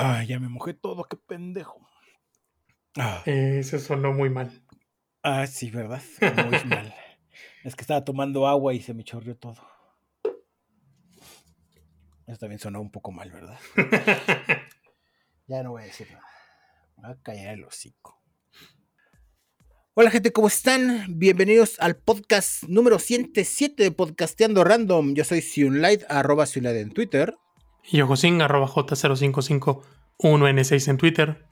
Ah, ya me mojé todo, qué pendejo. Ah. Eso sonó muy mal. Ah, sí, ¿verdad? Muy mal. Es que estaba tomando agua y se me chorreó todo. Eso también sonó un poco mal, ¿verdad? ya no voy a decir nada. Me voy a callar el hocico. Hola gente, ¿cómo están? Bienvenidos al podcast número 107 de Podcasteando Random. Yo soy Sunlight, arroba Sunlight en Twitter. Y yo Josín, arroba J0551N6 en Twitter.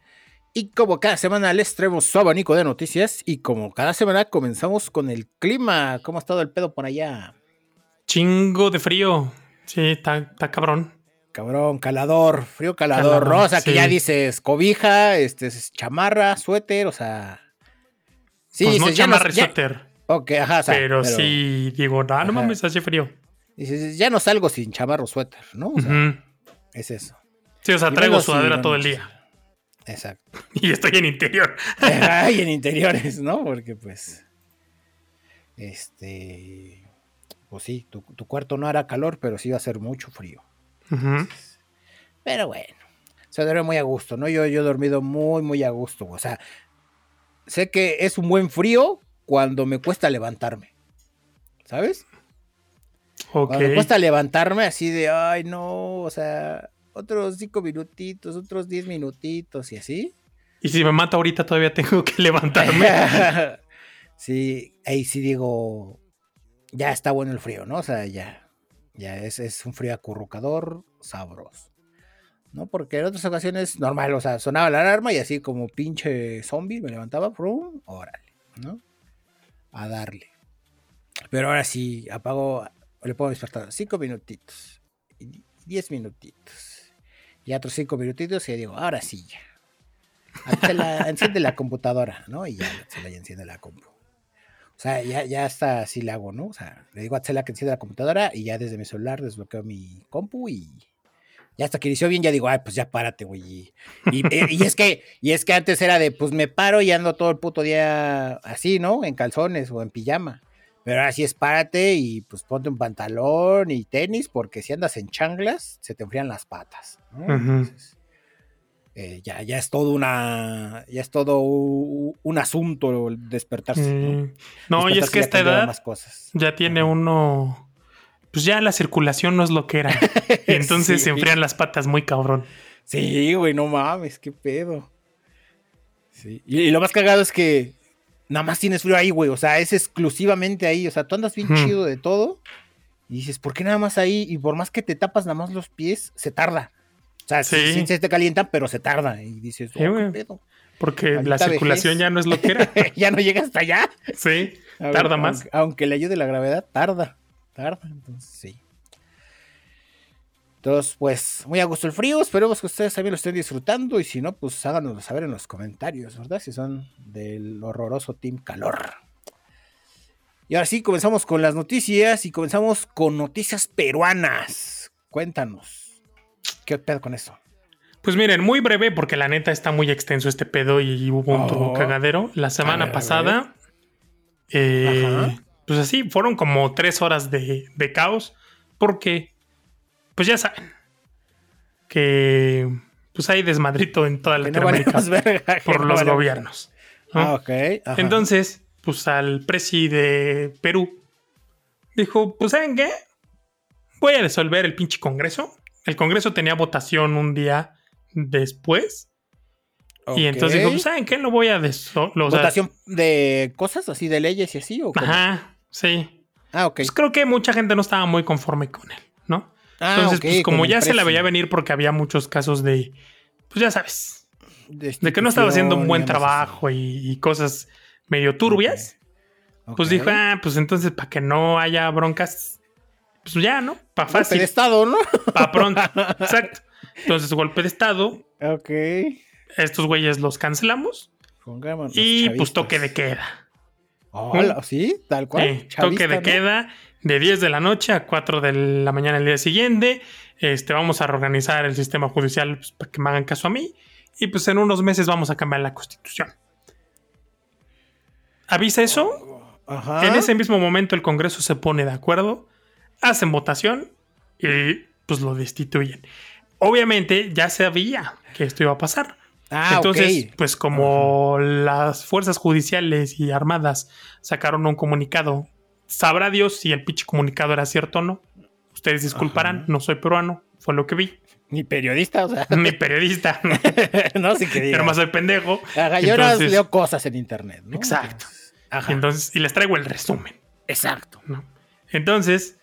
Y como cada semana les traemos su abanico de noticias. Y como cada semana comenzamos con el clima. ¿Cómo ha estado el pedo por allá? Chingo de frío. Sí, está, cabrón. Cabrón, calador, frío calador, rosa, que ya dices cobija, este, chamarra, suéter, o sea. Sí, pues no chamarra y suéter. Ok, ajá, pero, sí, digo, no, no mames, hace frío. Dices, ya no salgo sin chamarro suéter, ¿no? O sea, Es eso. Sí, o sea, traigo sudadera todo el día. Exacto. Y estoy en interior. Ay, en interiores, ¿no? Porque pues. Este. Pues sí, tu, cuarto no hará calor, pero sí va a ser mucho frío. pero bueno. Se duerme muy a gusto, ¿no? Yo, yo he dormido muy, muy a gusto. O sea, sé que es un buen frío cuando me cuesta levantarme. ¿Sabes? Cuando me cuesta levantarme así de, ay, no, o sea, otros cinco minutitos, otros diez minutitos y así. Y si me mata ahorita todavía tengo que levantarme. sí, ahí sí digo, ya está bueno el frío, ¿no? O sea, ya, ya es, es un frío acurrucador, sabroso. ¿no? Porque en otras ocasiones, normal, o sea, sonaba la alarma y así como pinche zombie me levantaba, ¡prum! órale, ¿no? A darle. Pero ahora sí, apago, le puedo despertar cinco minutitos, diez minutitos, y otros cinco minutitos y digo, ahora sí ya. enciende la computadora, ¿no? Y ya se la enciende la compu. O sea, ya, ya está así le hago, ¿no? O sea, le digo a Tela que encienda la computadora y ya desde mi celular desbloqueo mi compu y ya hasta que inició bien, ya digo, ay, pues ya párate, güey. Y, y, es que, y es que antes era de, pues me paro y ando todo el puto día así, ¿no? En calzones o en pijama. Pero ahora sí es párate y pues ponte un pantalón y tenis, porque si andas en changlas, se te enfrían las patas. Eh, ya, ya es todo una, ya es todo un, asunto despertarse. ¿no? y es que esta edad ya tiene uno, pues ya la circulación no es lo que era. y entonces se enfrían las patas muy cabrón. Sí, güey, no mames, qué pedo. Sí. y lo más cagado es que nada más tienes frío ahí, güey. O sea, es exclusivamente ahí. O sea, tú andas bien chido de todo. Y dices, ¿por qué nada más ahí? Y por más que te tapas nada más los pies, se tarda. O sea, sí, se te calienta, pero se tarda. Y dices, oh, ¿qué pedo? Porque la circulación ya no es lo que era. ya no llega hasta allá. Sí, tarda más. Aunque, aunque, le ayude la gravedad, tarda. Tarda, entonces sí. Entonces, pues, muy a gusto el frío. Esperemos que ustedes también lo estén disfrutando. Y si no, pues háganoslo saber en los comentarios, ¿verdad? Si son del horroroso Team Calor. Y ahora sí, comenzamos con las noticias. Y comenzamos con noticias peruanas. Cuéntanos. ¿Qué pedo con eso? Pues miren, muy breve, porque la neta está muy extenso este pedo y hubo un oh. cagadero. La semana pasada, eh, pues así, fueron como tres horas de, de caos. Porque pues ya saben que pues hay desmadrito en toda Latinoamérica por los gobiernos. Ah, ok. Entonces, pues al presi de Perú dijo, pues ¿saben qué? Voy a disolver el pinche Congreso. El Congreso tenía votación un día después. Y entonces dijo, pues ¿saben qué? Lo voy a disolver. ¿Votación de cosas así, de leyes y así? ¿o Ajá, sí. Ah, ok. Pues creo que mucha gente no estaba muy conforme con él, ¿no? Ah, Entonces, pues como ya se la veía venir porque había muchos casos de, pues ya sabes, de, que no estaba haciendo un buen trabajo y, cosas medio turbias, pues dijo, ah, pues entonces para que no haya broncas, pues ya, ¿no? Para fácil. Golpe de Estado, ¿no? Para pronto. Exacto. Entonces, golpe de Estado. Ok. Estos güeyes los cancelamos. y pues toque de queda. Hola, ¿Sí? Tal cual. toque de queda de 10 de la noche a 4 de la mañana el día siguiente. Este, vamos a reorganizar el sistema judicial pues, para que me hagan caso a mí. Y pues en unos meses vamos a cambiar la constitución. Avisa eso. En ese mismo momento el Congreso se pone de acuerdo, hacen votación y pues lo destituyen. obviamente ya sabía que esto iba a pasar. Ah, Entonces, pues como las fuerzas judiciales y armadas sacaron un comunicado, sabrá Dios si el pinche comunicado era cierto o no. Ustedes disculparán, no soy peruano, fue lo que vi. Ni periodista, o sea. Ni periodista. no, sí que Pero más soy pendejo. yo leo cosas en internet, ¿no? Exacto. Entonces, y les traigo el resumen. Exacto. Entonces,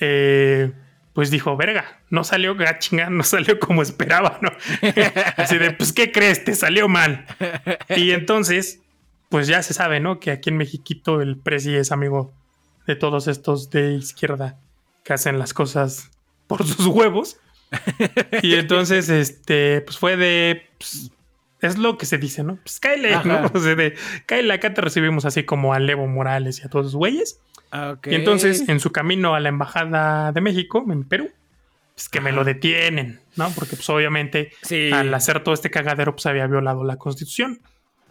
eh, pues dijo, verga, no salió chinga, no salió como esperaba, ¿no? Así de, pues, ¿qué crees? Te salió mal. Y entonces, pues ya se sabe, ¿no? Que aquí en Mexiquito el presi es amigo de todos estos de izquierda que hacen las cosas por sus huevos. Y entonces, este, pues fue de, pues, es lo que se dice, ¿no? Pues cáele, ¿no? O sea, de, cáele, acá te recibimos así como a Levo Morales y a todos los güeyes. Y entonces, en su camino a la Embajada de México, en Perú, pues que me lo detienen, ¿no? Porque pues obviamente al hacer todo este cagadero, pues había violado la constitución.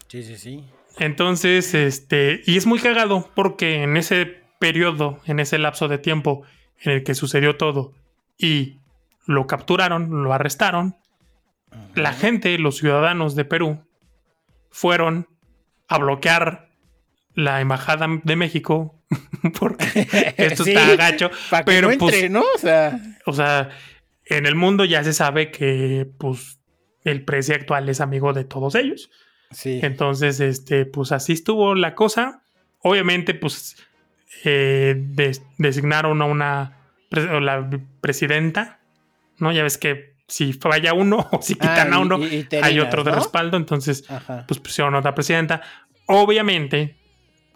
Sí, sí, sí. Entonces, este, y es muy cagado porque en ese periodo, en ese lapso de tiempo en el que sucedió todo y lo capturaron, lo arrestaron, la gente, los ciudadanos de Perú, fueron a bloquear la embajada de México porque esto está gacho. pero pues, ¿no? O sea... o sea, en el mundo ya se sabe que pues el precio actual es amigo de todos ellos. Sí. Entonces, este, pues así estuvo la cosa. Obviamente, pues eh, designaron a una la presidenta, ¿no? Ya ves que si falla uno o si quitan ah, a uno, hay otro de respaldo. Entonces, pues pusieron a otra presidenta. Obviamente,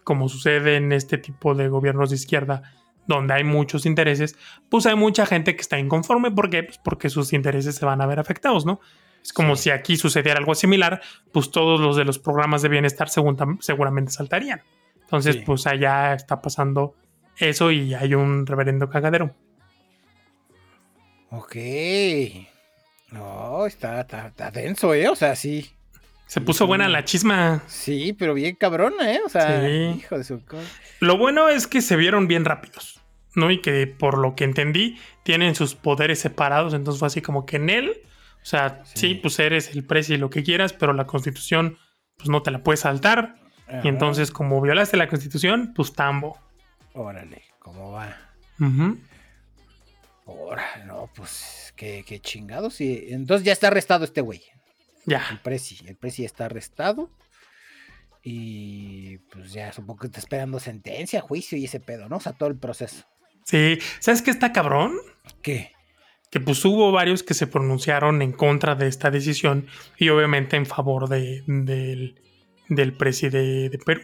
como sucede en este tipo de gobiernos de izquierda, donde hay muchos intereses, pues hay mucha gente que está inconforme. ¿Por qué? Pues porque sus intereses se van a ver afectados, ¿no? Es como si aquí sucediera algo similar, pues todos los de los programas de bienestar seguramente saltarían. Entonces, pues allá está pasando eso y hay un reverendo cagadero. Ok. No, está, está denso, ¿eh? O sea, sí. Se puso buena la chisma. Sí, pero bien cabrona, ¿eh? O sea, hijo de su... Lo bueno es que se vieron bien rápidos, ¿no? Y que por lo que entendí, tienen sus poderes separados. Entonces fue así como que en él, o sea, sí, pues eres el precio y lo que quieras, pero la constitución, pues no te la puedes saltar. Y entonces, como violaste la constitución, pues tambo. Órale, ¿cómo va? Órale, no, pues qué, qué chingados. Y entonces ya está arrestado este güey. Ya. El Prezi. El Prezi está arrestado. Y pues ya supongo que está esperando sentencia, juicio y ese pedo, ¿no? O sea, todo el proceso. Sí. ¿Sabes qué está cabrón? ¿Qué? Que pues hubo varios que se pronunciaron en contra de esta decisión y obviamente en favor de, del, del presidente de Perú.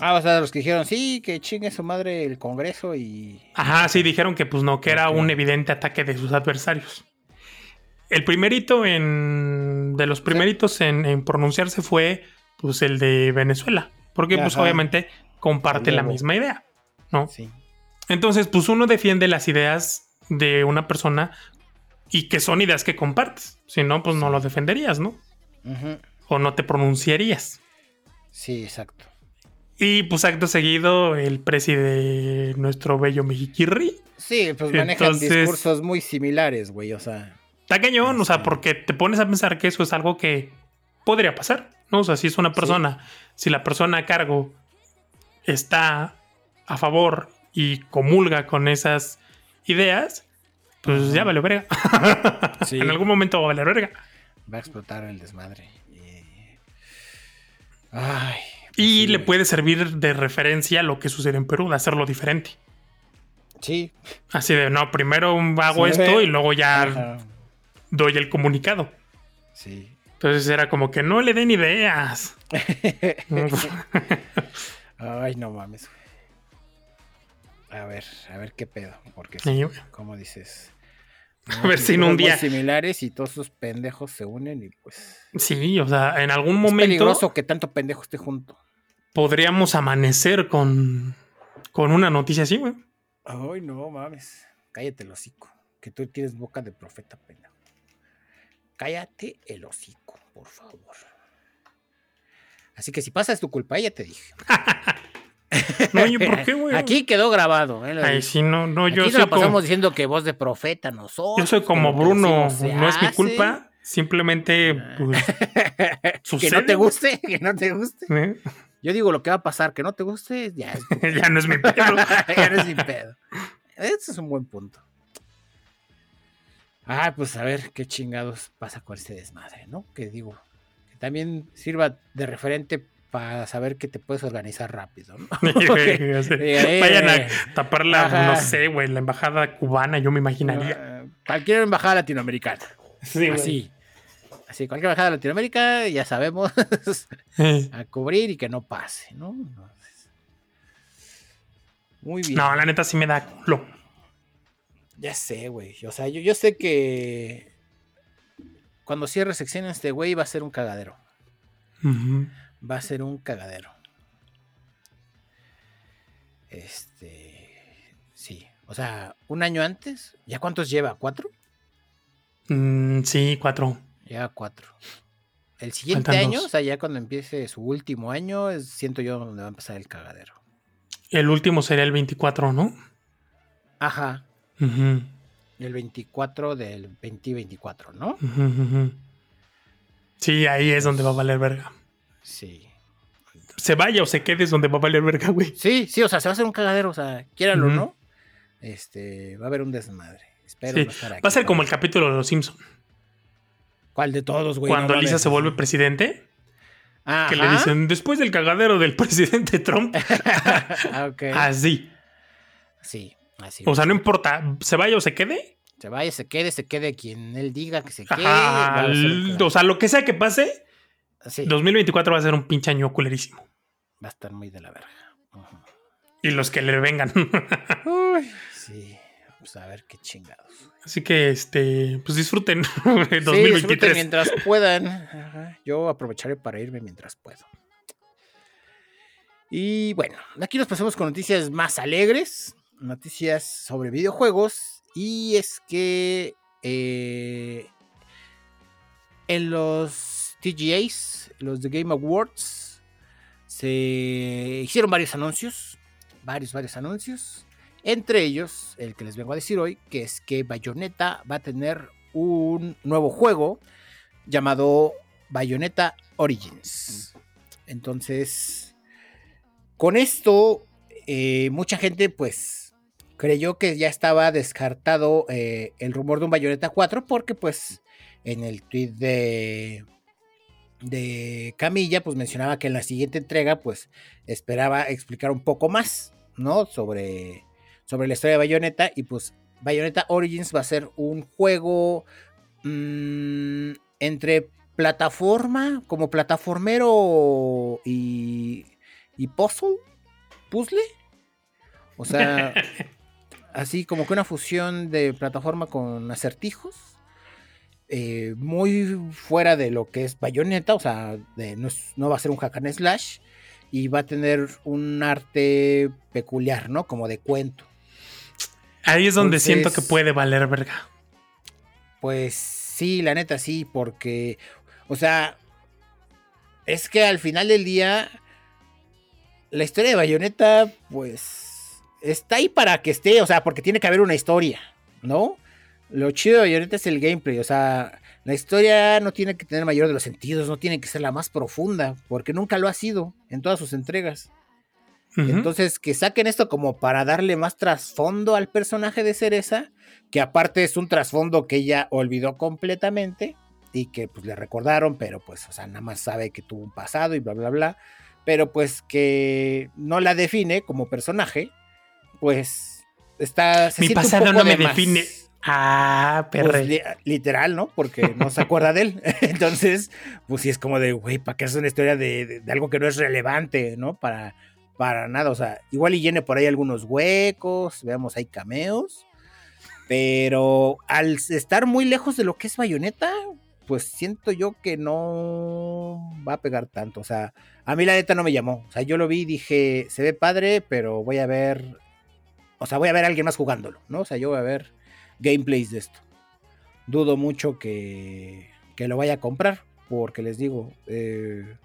Ah, o sea, los que dijeron, sí, que chingue su madre el Congreso y... Ajá, sí, dijeron que pues no, que era un evidente ataque de sus adversarios. El primerito en. De los primeritos en, pronunciarse fue pues el de Venezuela. Porque, pues, obviamente, comparte la misma idea. ¿No? Sí. Entonces, pues uno defiende las ideas de una persona y que son ideas que compartes. Si no, pues no lo defenderías, ¿no? O no te pronunciarías. Sí, exacto. Y pues acto seguido, el presidente nuestro bello Mexiquirri. Sí, pues manejan discursos muy similares, güey. O sea. Está cañón, o sea, porque te pones a pensar que eso es algo que podría pasar, ¿no? O sea, si es una persona, si la persona a cargo está a favor y comulga con esas ideas, pues ya vale verga. en algún momento va a valer verga. Va a explotar el desmadre. Ay. y pues le puede servir de referencia a lo que sucede en Perú, de hacerlo diferente. Sí. Así de, no, primero hago esto y luego ya doy el comunicado. Sí. Entonces era como que no le den ideas. Ay, no mames. A ver, a ver qué pedo. Porque, como dices? A ver si en un día. similares y todos esos pendejos se unen y pues. Sí, o sea, en algún momento. Es peligroso que tanto pendejo esté junto. Podríamos amanecer con. con una noticia así, güey. Ay, no mames. Cállate el hocico. Que tú tienes boca de profeta pendejo. Cállate el hocico, por favor. Así que si pasa es tu culpa, ya te dije. No, oye, ¿por qué, güey? Aquí quedó grabado. ¿eh? Ay, sí, no, no, yo Aquí soy nos pasamos como, diciendo que voz de profeta nosotros. yo soy como Bruno, no es mi culpa, simplemente, pues, que no te guste, que no te guste. ¿eh? Yo digo lo que va a pasar, que no te guste, ya es ya no es mi pedo. ya no es mi pedo. Ese es un buen punto. Ah, pues a ver qué chingados pasa con este desmadre, ¿no? Que digo, que también sirva de referente para saber que te puedes organizar rápido, ¿no? Eh, Vayan a taparla, ajá. no sé, güey, la embajada cubana, yo me imaginaría. eh, cualquier embajada latinoamericana. Sí. Así. Así, cualquier embajada de Latinoamérica, ya sabemos, Eh. a cubrir y que no pase, ¿no? Muy bien. No, la neta sí me da culo. Ya sé, güey. O sea, yo, yo sé que cuando cierre sección este güey va a ser un cagadero. Ujú. Va a ser un cagadero. Este. Sí. O sea, un año antes. ¿Ya cuántos lleva? ¿Cuatro? Mm, sí, cuatro. Lleva cuatro. El siguiente Faltan año, dos. o sea, ya cuando empiece su último año, es- siento yo donde va a empezar el cagadero. El último sería el 24, ¿no? Ajá. El 24 del 2024, ¿no? ujú. Sí, ahí es donde va a valer verga. Sí. Se vaya o se quede es donde va a valer verga, güey. Sí, sí, o sea, se va a hacer un cagadero, o sea, quiéralo o Ujú. no. Este, va a haber un desmadre. Espero Sí, no estar aquí Va a ser como el capítulo de Los Simpson ¿Cuál de todos, güey? Cuando No Lisa se vuelve presidente, que le Ajá. dicen, después del cagadero del presidente Trump, Ah, así. Sí, así. O sea, no importa, se vaya o se quede. Se vaya, se quede, se quede quien él diga que se quede. Ajá, o sea, lo que sea que pase, Sí, 2024 va a ser un pinche año culerísimo. va a estar muy de la verga. Y los que le vengan. Uy, sí, pues a ver qué chingados. Así que, este, pues disfruten Sí, disfruten 2023. mientras puedan. Ajá, Yo aprovecharé para irme mientras puedo. Y bueno, aquí nos pasamos con noticias más alegres, noticias sobre videojuegos. Y es que eh, en los TGAs, los The Game Awards, se hicieron varios anuncios, varios, varios anuncios. Entre ellos, el que les vengo a decir hoy, que es que Bayonetta va a tener un nuevo juego llamado Bayonetta Origins. Entonces, con esto, eh, mucha gente pues creyó que ya estaba descartado eh, el rumor de un Bayonetta 4 porque pues en el tweet de de Camilla pues mencionaba que en la siguiente entrega pues esperaba explicar un poco más, ¿no? Sobre sobre la historia de Bayonetta y pues Bayonetta Origins va a ser un juego mm, entre plataforma, como plataformero y, y puzzle, puzzle. O sea, así como que una fusión de plataforma con acertijos. Eh, muy fuera de lo que es Bayonetta, o sea, de- no, es- no va a ser un hack and slash y va a tener un arte peculiar, ¿no? Como de cuento. Ahí es donde Entonces- siento que puede valer verga. Pues sí, la neta sí, porque, o sea, es que al final del día, la historia de Bayonetta, pues, está ahí para que esté, o sea, porque tiene que haber una historia, ¿no? Lo chido de Bayonetta es el gameplay, o sea, la historia no tiene que tener mayor de los sentidos, no tiene que ser la más profunda, porque nunca lo ha sido en todas sus entregas. Entonces, que saquen esto como para darle más trasfondo al personaje de Cereza, que aparte es un trasfondo que ella olvidó completamente y que pues le recordaron, pero pues, o sea, nada más sabe que tuvo un pasado y bla, bla, bla, pero pues que no la define como personaje, pues está... se Mi un pasado poco no me más. define. Ah, Pues, perre. li- literal, ¿no? Porque no se acuerda de él. Entonces, pues sí es como de, güey, ¿para qué es una historia de, de- de algo que no es relevante, ¿no? Para, para nada. O sea, igual y llene por ahí algunos huecos, veamos, hay cameos. Pero al estar muy lejos de lo que es Bayonetta, pues siento yo que no va a pegar tanto. O sea, a mí la neta no me llamó. O sea, yo lo vi y dije, se ve padre, pero voy a ver. O sea, voy a ver a alguien más jugándolo, ¿no? O sea, yo voy a ver gameplays de esto. Dudo mucho que, que lo vaya a comprar, porque les digo, eh,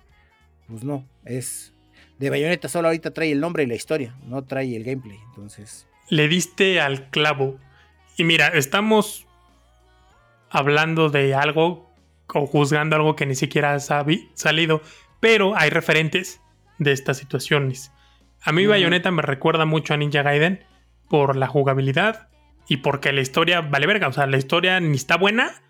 pues no, es... de Bayonetta solo ahorita trae el nombre y la historia, no trae el gameplay. Entonces. Le diste al clavo. Y mira, estamos hablando de algo o juzgando algo que ni siquiera ha salido, pero hay referentes de estas situaciones. A mí Bayonetta me recuerda mucho a Ninja Gaiden por la jugabilidad y porque la historia vale verga. O sea, la historia ni está buena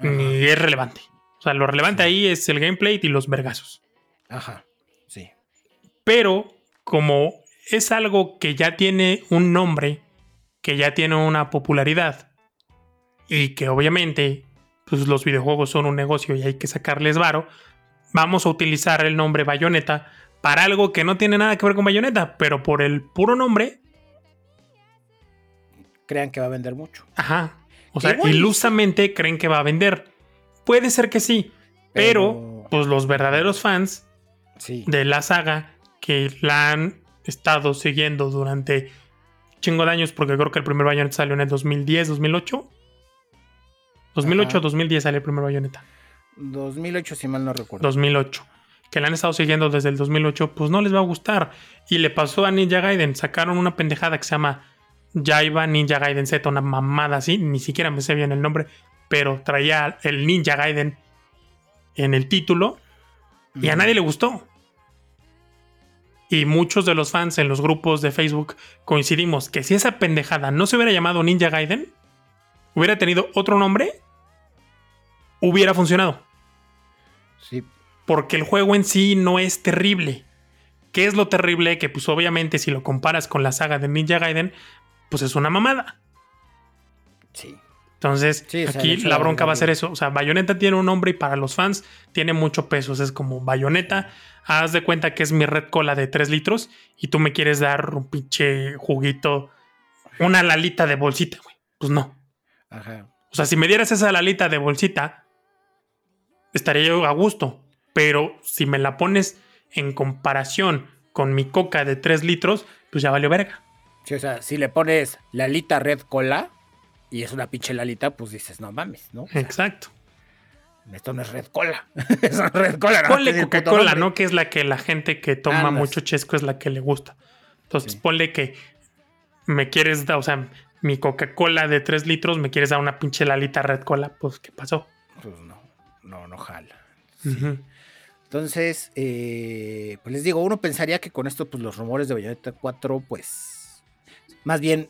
ni es relevante. O sea, lo relevante ahí es el gameplay y los vergazos. Ajá, sí. Pero como es algo que ya tiene un nombre, que ya tiene una popularidad y que obviamente pues, los videojuegos son un negocio y hay que sacarles varo, vamos a utilizar el nombre Bayonetta para algo que no tiene nada que ver con Bayonetta, pero por el puro nombre. Crean que va a vender mucho. Ajá. O sea, ilusamente creen que va a vender. Puede ser que sí, pero, pues los verdaderos fans de la saga que la han estado siguiendo durante chingo de años, porque creo que el primer Bayonetta salió en el 2010, 2008. 2008 o 2010 salió el primer Bayonetta. 2008, si mal no recuerdo. 2008 que la han estado siguiendo desde el 2008, pues no les va a gustar. Y le pasó a Ninja Gaiden, sacaron una pendejada que se llama Jaiba Ninja Gaiden Z, una mamada así, ni siquiera me sé bien el nombre, pero traía el Ninja Gaiden en el título y a nadie le gustó. Y muchos de los fans en los grupos de Facebook coincidimos que si esa pendejada no se hubiera llamado Ninja Gaiden, hubiera tenido otro nombre, hubiera funcionado. Sí, porque el juego en sí no es terrible. ¿Qué es lo terrible? Que pues obviamente si lo comparas con la saga de Ninja Gaiden, pues es una mamada. Sí. Entonces, aquí la bronca va a ser eso. O sea, Bayonetta tiene un nombre y para los fans tiene mucho peso. es como Bayonetta, haz de cuenta que es mi red cola de 3 litros y tú me quieres dar un pinche juguito, una lalita de bolsita, güey. Pues no. Ajá. O sea, si me dieras esa lalita de bolsita, estaría yo a gusto. Pero si me la pones en comparación con mi coca de 3 litros, pues ya valió verga. Sí, o sea, si le pones Lalita Red Cola y es una pinche Lalita, pues dices, no mames, ¿no? Exacto. Esto no es Red Cola. es Red Cola. Ponle Coca-Cola, ¿no? Que es la que la gente que toma mucho chesco es la que le gusta. Entonces, ponle que me quieres dar, o sea, mi Coca-Cola de 3 litros, me quieres dar una pinche Lalita Red Cola, pues, ¿qué pasó? Pues no, no, no jala. Entonces, eh, pues les digo, uno pensaría que con esto, pues los rumores de Bayonetta 4, pues, más bien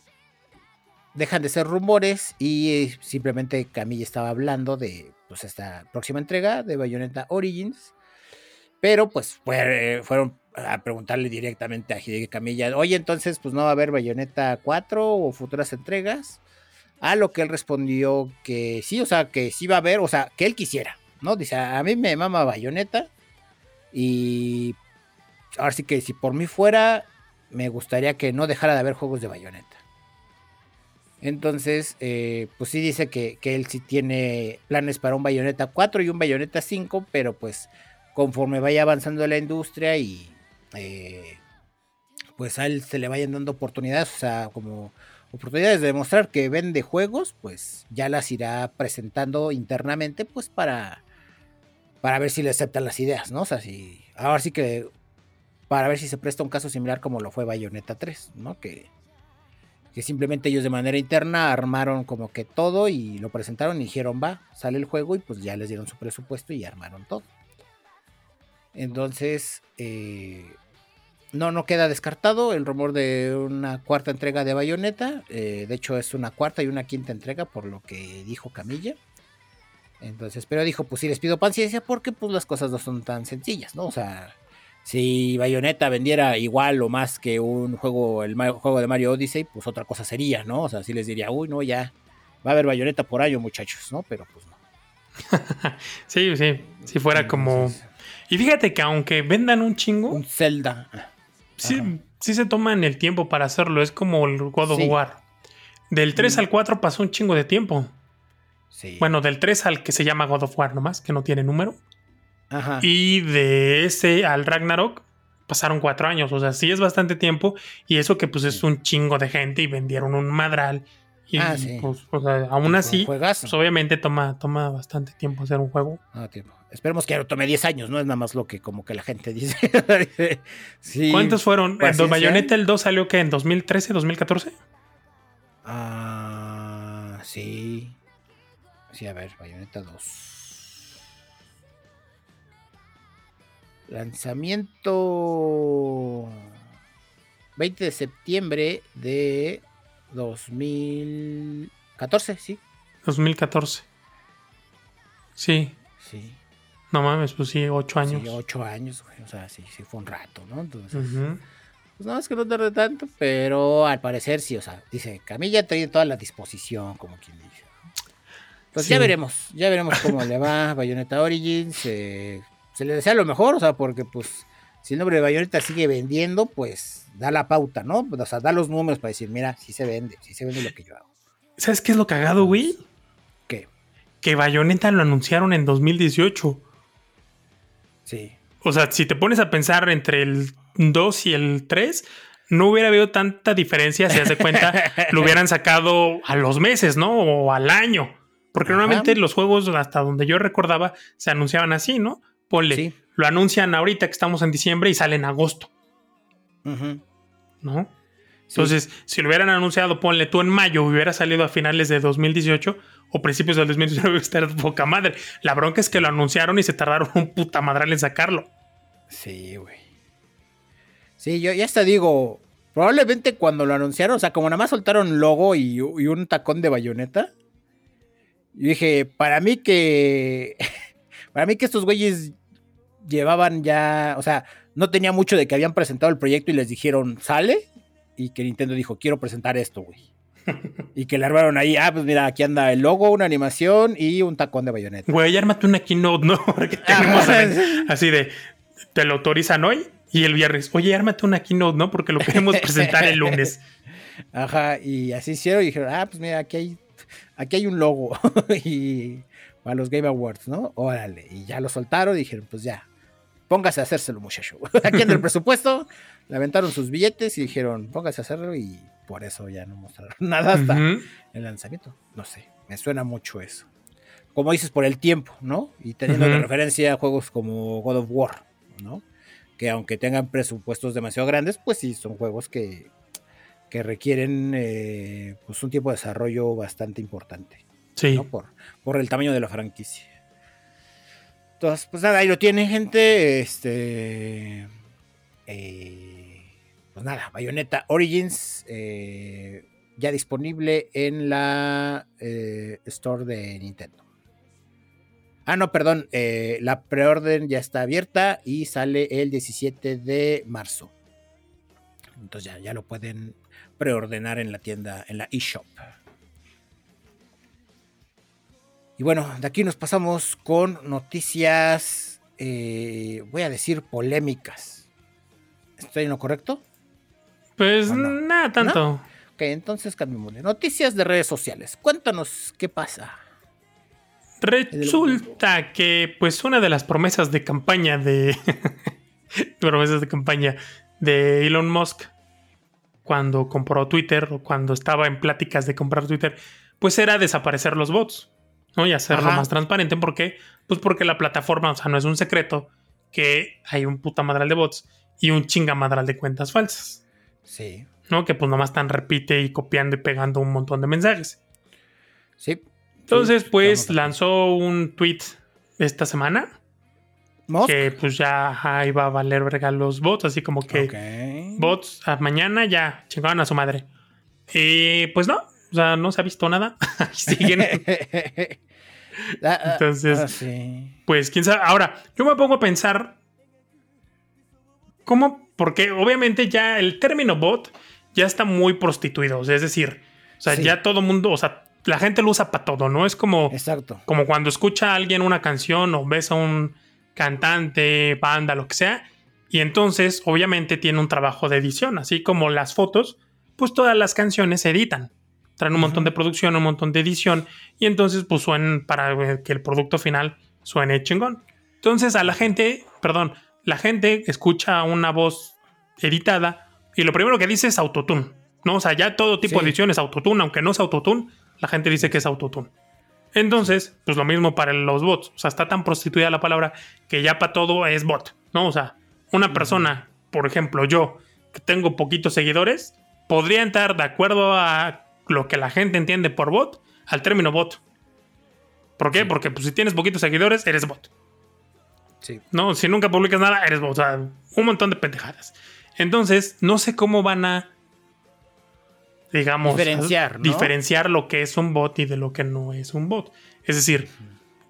dejan de ser rumores y simplemente Camilla estaba hablando de, pues, esta próxima entrega de Bayonetta Origins. Pero, pues, fueron a preguntarle directamente a Hideki Camilla, oye, entonces, pues, ¿no va a haber Bayonetta 4 o futuras entregas? A lo que él respondió que sí, o sea, que sí va a haber, o sea, que él quisiera, ¿no? Dice, a mí me mama Bayonetta y ahora sí que si por mí fuera, me gustaría que no dejara de haber juegos de bayoneta. Entonces, eh, pues sí dice que, él sí tiene planes para un Bayonetta 4 y un Bayonetta 5, pero pues conforme vaya avanzando la industria y eh, pues a él se le vayan dando oportunidades, o sea, como oportunidades de demostrar que vende juegos, pues ya las irá presentando internamente, pues para para ver si le aceptan las ideas, ¿no? O sea, si, ahora sí que para ver si se presta un caso similar como lo fue Bayonetta 3, ¿no? Que, simplemente ellos de manera interna armaron como que todo y lo presentaron y dijeron, va, sale el juego y pues ya les dieron su presupuesto y armaron todo. Entonces, eh, no, no queda descartado el rumor de una cuarta entrega de Bayonetta. Eh, de hecho, es una cuarta y una quinta entrega, por lo que dijo Camilla. Entonces, pero dijo, pues sí les pido paciencia porque pues las cosas no son tan sencillas, ¿no? O sea, si Bayonetta vendiera igual o más que un juego, el juego de Mario Odyssey, pues otra cosa sería, ¿no? O sea, sí les diría, uy, no, ya va a haber Bayonetta por año, muchachos, ¿no? Pero pues no. sí, sí, si fuera como... Y fíjate que aunque vendan un chingo... Un Zelda. Sí, sí se toman el tiempo para hacerlo, es como el God of War. Del 3 mm. al 4 pasó un chingo de tiempo. Bueno, del 3 al que se llama God of War nomás, que no tiene número. Ajá. Y de ese al Ragnarok pasaron cuatro años. O sea, sí es bastante tiempo. Y eso que pues es un chingo de gente y vendieron un madral Y Ah, sí. pues, o sea, aún así, pues, obviamente toma, toma bastante tiempo hacer un juego. No, tiempo. Esperemos que tome 10 años, no es nada más lo que como que la gente dice. sí. ¿Cuántos fueron? pues, ¿El Bayonetta el 2 salió que en 2013, 2014? Ah, sí. Sí, a ver, Bayonetta 2. Lanzamiento 20 de septiembre de 2014, sí. 2014. Sí, Sí. no mames, pues sí, 8 años. Sí, ocho años, güey. O sea, sí, sí fue un rato, ¿no? Entonces, pues no es que no tarde tanto, pero al parecer sí, o sea, dice, Camilla trae toda la disposición, como quien dice. Pues ya veremos, ya veremos cómo le va Bayonetta Origins. eh, se le desea lo mejor, o sea, porque pues si el nombre de Bayonetta sigue vendiendo, pues da la pauta, ¿no? O sea, da los números para decir, mira, sí se vende, sí se vende lo que yo hago. ¿Sabes qué es lo cagado, güey? ¿Qué? Que Bayonetta lo anunciaron en 2018. Sí. O sea, si te pones a pensar entre el 2 y el 3, no hubiera habido tanta diferencia si hace cuenta lo hubieran sacado a los meses, ¿no? O al año. Porque Ajá. normalmente los juegos, hasta donde yo recordaba, se anunciaban así, ¿no? Ponle, Sí. lo anuncian ahorita que estamos en diciembre y sale en agosto. ¿no? Sí. Entonces, si lo hubieran anunciado, ponle tú en mayo, hubiera salido a finales de 2018 o principios del 2018, hubiera estado de poca madre. La bronca es que lo anunciaron y se tardaron un puta madral en sacarlo. Sí, güey. Sí, yo ya hasta digo, probablemente cuando lo anunciaron, o sea, como nada más soltaron logo y, y un tacón de bayoneta, yo dije, para mí que, para mí que estos güeyes llevaban ya, o sea, no tenía mucho de que habían presentado el proyecto y les dijeron, sale, y que Nintendo dijo, quiero presentar esto, güey. y que le armaron ahí, ah, pues mira, aquí anda el logo, una animación y un tacón de bayoneta. Güey, ármate una keynote, ¿no? Porque tenemos así de, te lo autorizan hoy y el viernes. Oye, ármate una keynote, ¿no? Porque lo queremos presentar el lunes. Ajá, y así hicieron y dijeron, ah, pues mira, aquí hay, aquí hay un logo y para los Game Awards, ¿no? Órale, y ya lo soltaron y dijeron, pues ya, póngase a hacérselo, muchacho. Aquí en el presupuesto, le aventaron sus billetes y dijeron, póngase a hacerlo y por eso ya no mostraron nada hasta el lanzamiento. No sé, me suena mucho eso. Como dices, por el tiempo, ¿no? Y teniendo de Ujú. referencia a juegos como God of War, ¿no? Que aunque tengan presupuestos demasiado grandes, pues sí, son juegos que, que requieren eh, pues un tiempo de desarrollo bastante importante, Sí. ¿no? Por, por el tamaño de la franquicia. Entonces, pues nada, ahí lo tienen, gente. Este. eh, pues nada, Bayonetta Origins. eh, ya disponible en la eh, store de Nintendo. Ah, no, perdón. la preorden ya está abierta y sale el 17 de marzo. Entonces ya, ya lo pueden preordenar en la tienda, en la eShop. Y bueno, de aquí nos pasamos con noticias, eh, voy a decir polémicas. ¿Estoy en lo correcto? Pues ¿O no? nada tanto. Ok, entonces cambiemos de noticias de redes sociales. Cuéntanos qué pasa. Resulta que, pues, una de las promesas de campaña de. promesas de campaña de Elon Musk cuando compró Twitter o cuando estaba en pláticas de comprar Twitter, pues era desaparecer los bots, ¿no? Y hacerlo Ajá. más transparente. ¿Por qué? Pues porque la plataforma, o sea, no es un secreto que hay un puta madral de bots y un chingamadral de cuentas falsas, Sí, ¿no? Que pues nomás están repite y copiando y pegando un montón de mensajes. sí. Entonces, pues lanzó un tweet esta semana que pues ya ajá, iba a valer verga los bots, así como que bots a mañana ya chingaban a su madre. Y pues no, o sea, no se ha visto nada. Siguen. Entonces- ah, sí. pues quién sabe. Ahora, yo me pongo a pensar cómo, porque obviamente ya el término bot ya está muy prostituido, o sea, es decir, o sea, Sí. ya todo mundo, o sea, la gente lo usa para todo, ¿no? Es como Exacto. como cuando escucha a alguien una canción o ves a un cantante, banda, lo que sea, y entonces obviamente tiene un trabajo de edición, así como las fotos, pues todas las canciones se editan, traen un montón de producción, un montón de edición, y entonces pues suenan para eh, que el producto final suene chingón. Entonces a la gente, perdón, la gente escucha una voz editada y lo primero que dice es autotune. ¿no? O sea, ya todo tipo de edición es autotune, aunque no es autotune, la gente dice que es autotune. Entonces, pues lo mismo para los bots. O sea, está tan prostituida la palabra que ya para todo es bot, ¿no? O sea, una persona, por ejemplo, yo, que tengo poquitos seguidores, podría entrar de acuerdo a lo que la gente entiende por bot al término bot. ¿Por qué? Porque pues, si tienes poquitos seguidores, eres bot. Sí. No, si nunca publicas nada, eres bot. O sea, un montón de pendejadas. Entonces, no sé cómo van a, digamos, diferenciar, diferenciar lo que es un bot y de lo que no es un bot. Es decir,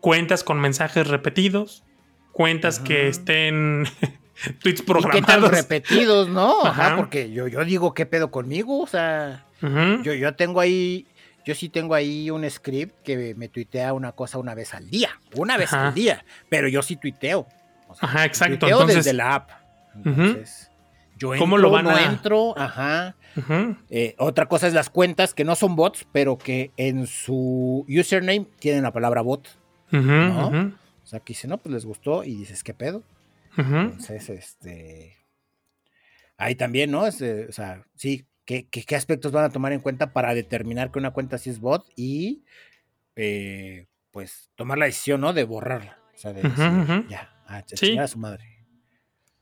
cuentas con mensajes repetidos, cuentas que estén tweets programados. repetidos, ¿no? Ajá. porque yo, yo digo, ¿qué pedo conmigo? O sea, yo, yo tengo ahí, yo sí tengo ahí un script que me tuitea una cosa una vez al día, una vez al día, pero yo sí tuiteo. ajá, exacto. Tuiteo desde la app. Entonces, yo entro, ¿Cómo lo van no entro, ajá. Eh, otra cosa es las cuentas que no son bots, pero que en su username tienen la palabra bot. ¿no? O sea, que dice, no, pues les gustó y dices, ¿qué pedo? Entonces, este. Ahí también, ¿no? Eh, o sea, sí, ¿qué, ¿qué, aspectos van a tomar en cuenta para determinar que una cuenta sí es bot y, eh, pues, tomar la decisión, ¿no? De borrarla. O sea, de decir, ya, a, sí. a su madre.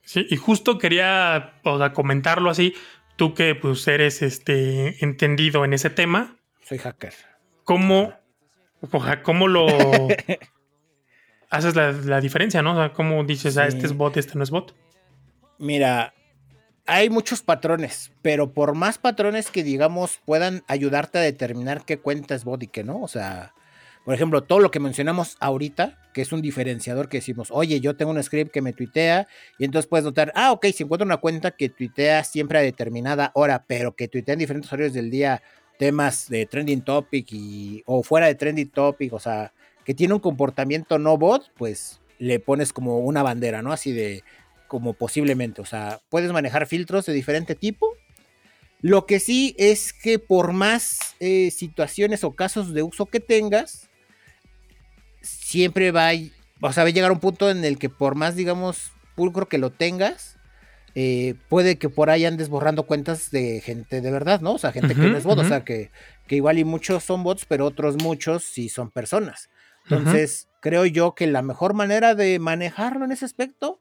Sí, y justo quería o sea, comentarlo así. Tú que pues eres este entendido en ese tema. Soy hacker. ¿Cómo, cómo lo haces la, diferencia, no? O sea, ¿cómo dices, ah, este es bot, este no es bot? Mira, hay muchos patrones, pero por más patrones que digamos puedan ayudarte a determinar qué cuenta es bot y qué no, o sea, por ejemplo, todo lo que mencionamos ahorita, que es un diferenciador que decimos, oye, yo tengo un script que me tuitea, y entonces puedes notar, ah, ok, si encuentro una cuenta que tuitea siempre a determinada hora, pero que tuitea en diferentes horarios del día temas de trending topic y, o fuera de trending topic, o sea, que tiene un comportamiento no bot, pues le pones como una bandera, ¿no? Así de, como posiblemente, o sea, puedes manejar filtros de diferente tipo. Lo que sí es que por más eh, situaciones o casos de uso que tengas, siempre va a, o sea, va a llegar un punto en el que por más, digamos, pulcro que lo tengas, eh, puede que por ahí andes borrando cuentas de gente de verdad, ¿no? O sea, gente que no es bot, o sea, que, que, igual y muchos son bots, pero otros muchos sí son personas. Entonces, creo yo que la mejor manera de manejarlo en ese aspecto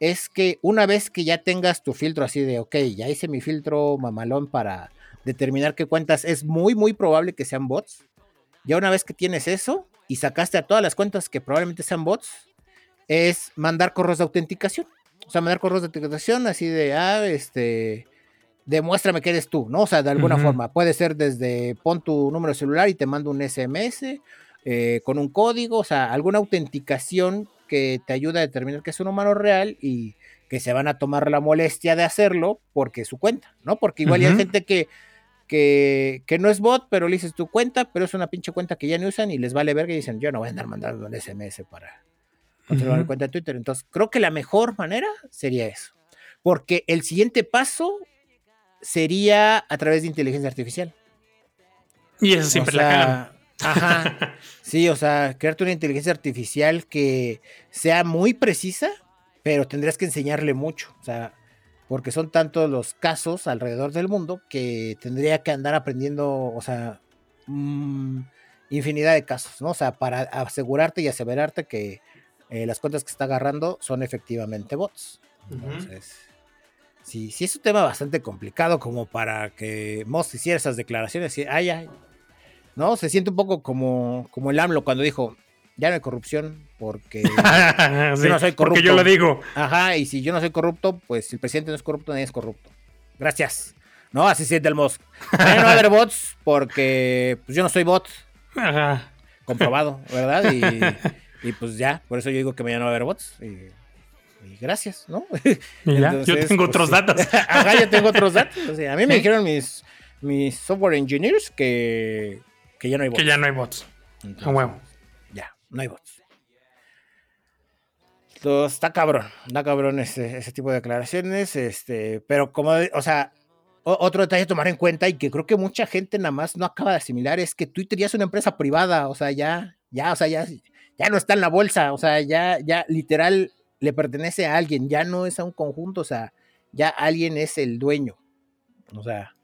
es que una vez que ya tengas tu filtro así de, ok, ya hice mi filtro mamalón para determinar qué cuentas, es muy, muy probable que sean bots. Ya una vez que tienes eso, y sacaste a todas las cuentas que probablemente sean bots, es mandar correos de autenticación. O sea, mandar correos de autenticación así de, ah, este, demuéstrame que eres tú, ¿no? O sea, de alguna forma. Puede ser desde pon tu número celular y te mando un SMS eh, con un código, o sea, alguna autenticación que te ayuda a determinar que es un humano real y que se van a tomar la molestia de hacerlo porque es su cuenta, ¿no? Porque igual hay gente que que, no es bot, pero le dices tu cuenta, pero es una pinche cuenta que ya no usan y les vale verga y dicen, yo no voy a andar mandando un SMS para conservar mi cuenta de Twitter. Entonces, creo que la mejor manera sería eso. Porque el siguiente paso sería a través de inteligencia artificial. Y eso siempre la cagan. Ajá. Sí, o sea, crearte una inteligencia artificial que sea muy precisa, pero tendrías que enseñarle mucho. O sea, porque son tantos los casos alrededor del mundo que tendría que andar aprendiendo, o sea, mm, infinidad de casos, ¿no? O sea, para asegurarte y aseverarte que eh, las cuentas que está agarrando son efectivamente bots. Entonces, sí, sí es un tema bastante complicado como para que Moss hiciera esas declaraciones y, ay, ay, ¿no? Se siente un poco como, como el AMLO cuando dijo, ya no hay corrupción porque yo no soy corrupto. Porque yo lo digo. Ajá, y si yo no soy corrupto, pues si el presidente no es corrupto, nadie es corrupto. Gracias. No, así siente el Musk. Ya no va a haber bots porque pues yo no soy bot. Ajá. Comprobado, ¿verdad? Y, pues ya, por eso yo digo que mañana no va a haber bots. Y, gracias, ¿no? yo tengo otros pues, datos. Ajá, yo tengo otros datos. O sea, a mí me dijeron mis, mis software engineers que, que ya no hay bots. Que ya no hay bots. a huevo no hay bots. Entonces, está cabrón, está cabrón ese, ese tipo de declaraciones, este, pero como, o sea, otro detalle a tomar en cuenta y que creo que mucha gente nada más no acaba de asimilar es que Twitter ya es una empresa privada, o sea, ya, ya, o sea, ya, ya no está en la bolsa, o sea, ya, ya literal le pertenece a alguien, ya no es a un conjunto, o sea, ya alguien es el dueño, o sea,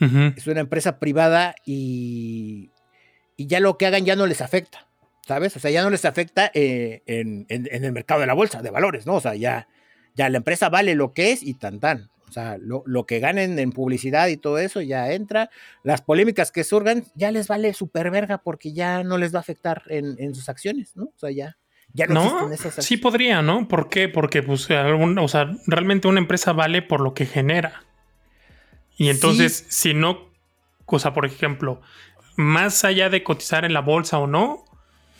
Es una empresa privada y, y ya lo que hagan ya no les afecta, ¿sabes? O sea, ya no les afecta eh, en, el mercado de la bolsa de valores, ¿no? O sea, ya, ya la empresa vale lo que es y tan tan. O sea, lo, que ganen en publicidad y todo eso ya entra. Las polémicas que surgan ya les vale súper verga porque ya no les va a afectar en, sus acciones, ¿no? O sea, ya, ya no, no esas Sí podría, ¿no? ¿Por qué? Porque, pues, o sea, realmente una empresa vale por lo que genera. Y entonces, si no, o sea, por ejemplo, más allá de cotizar en la bolsa o no,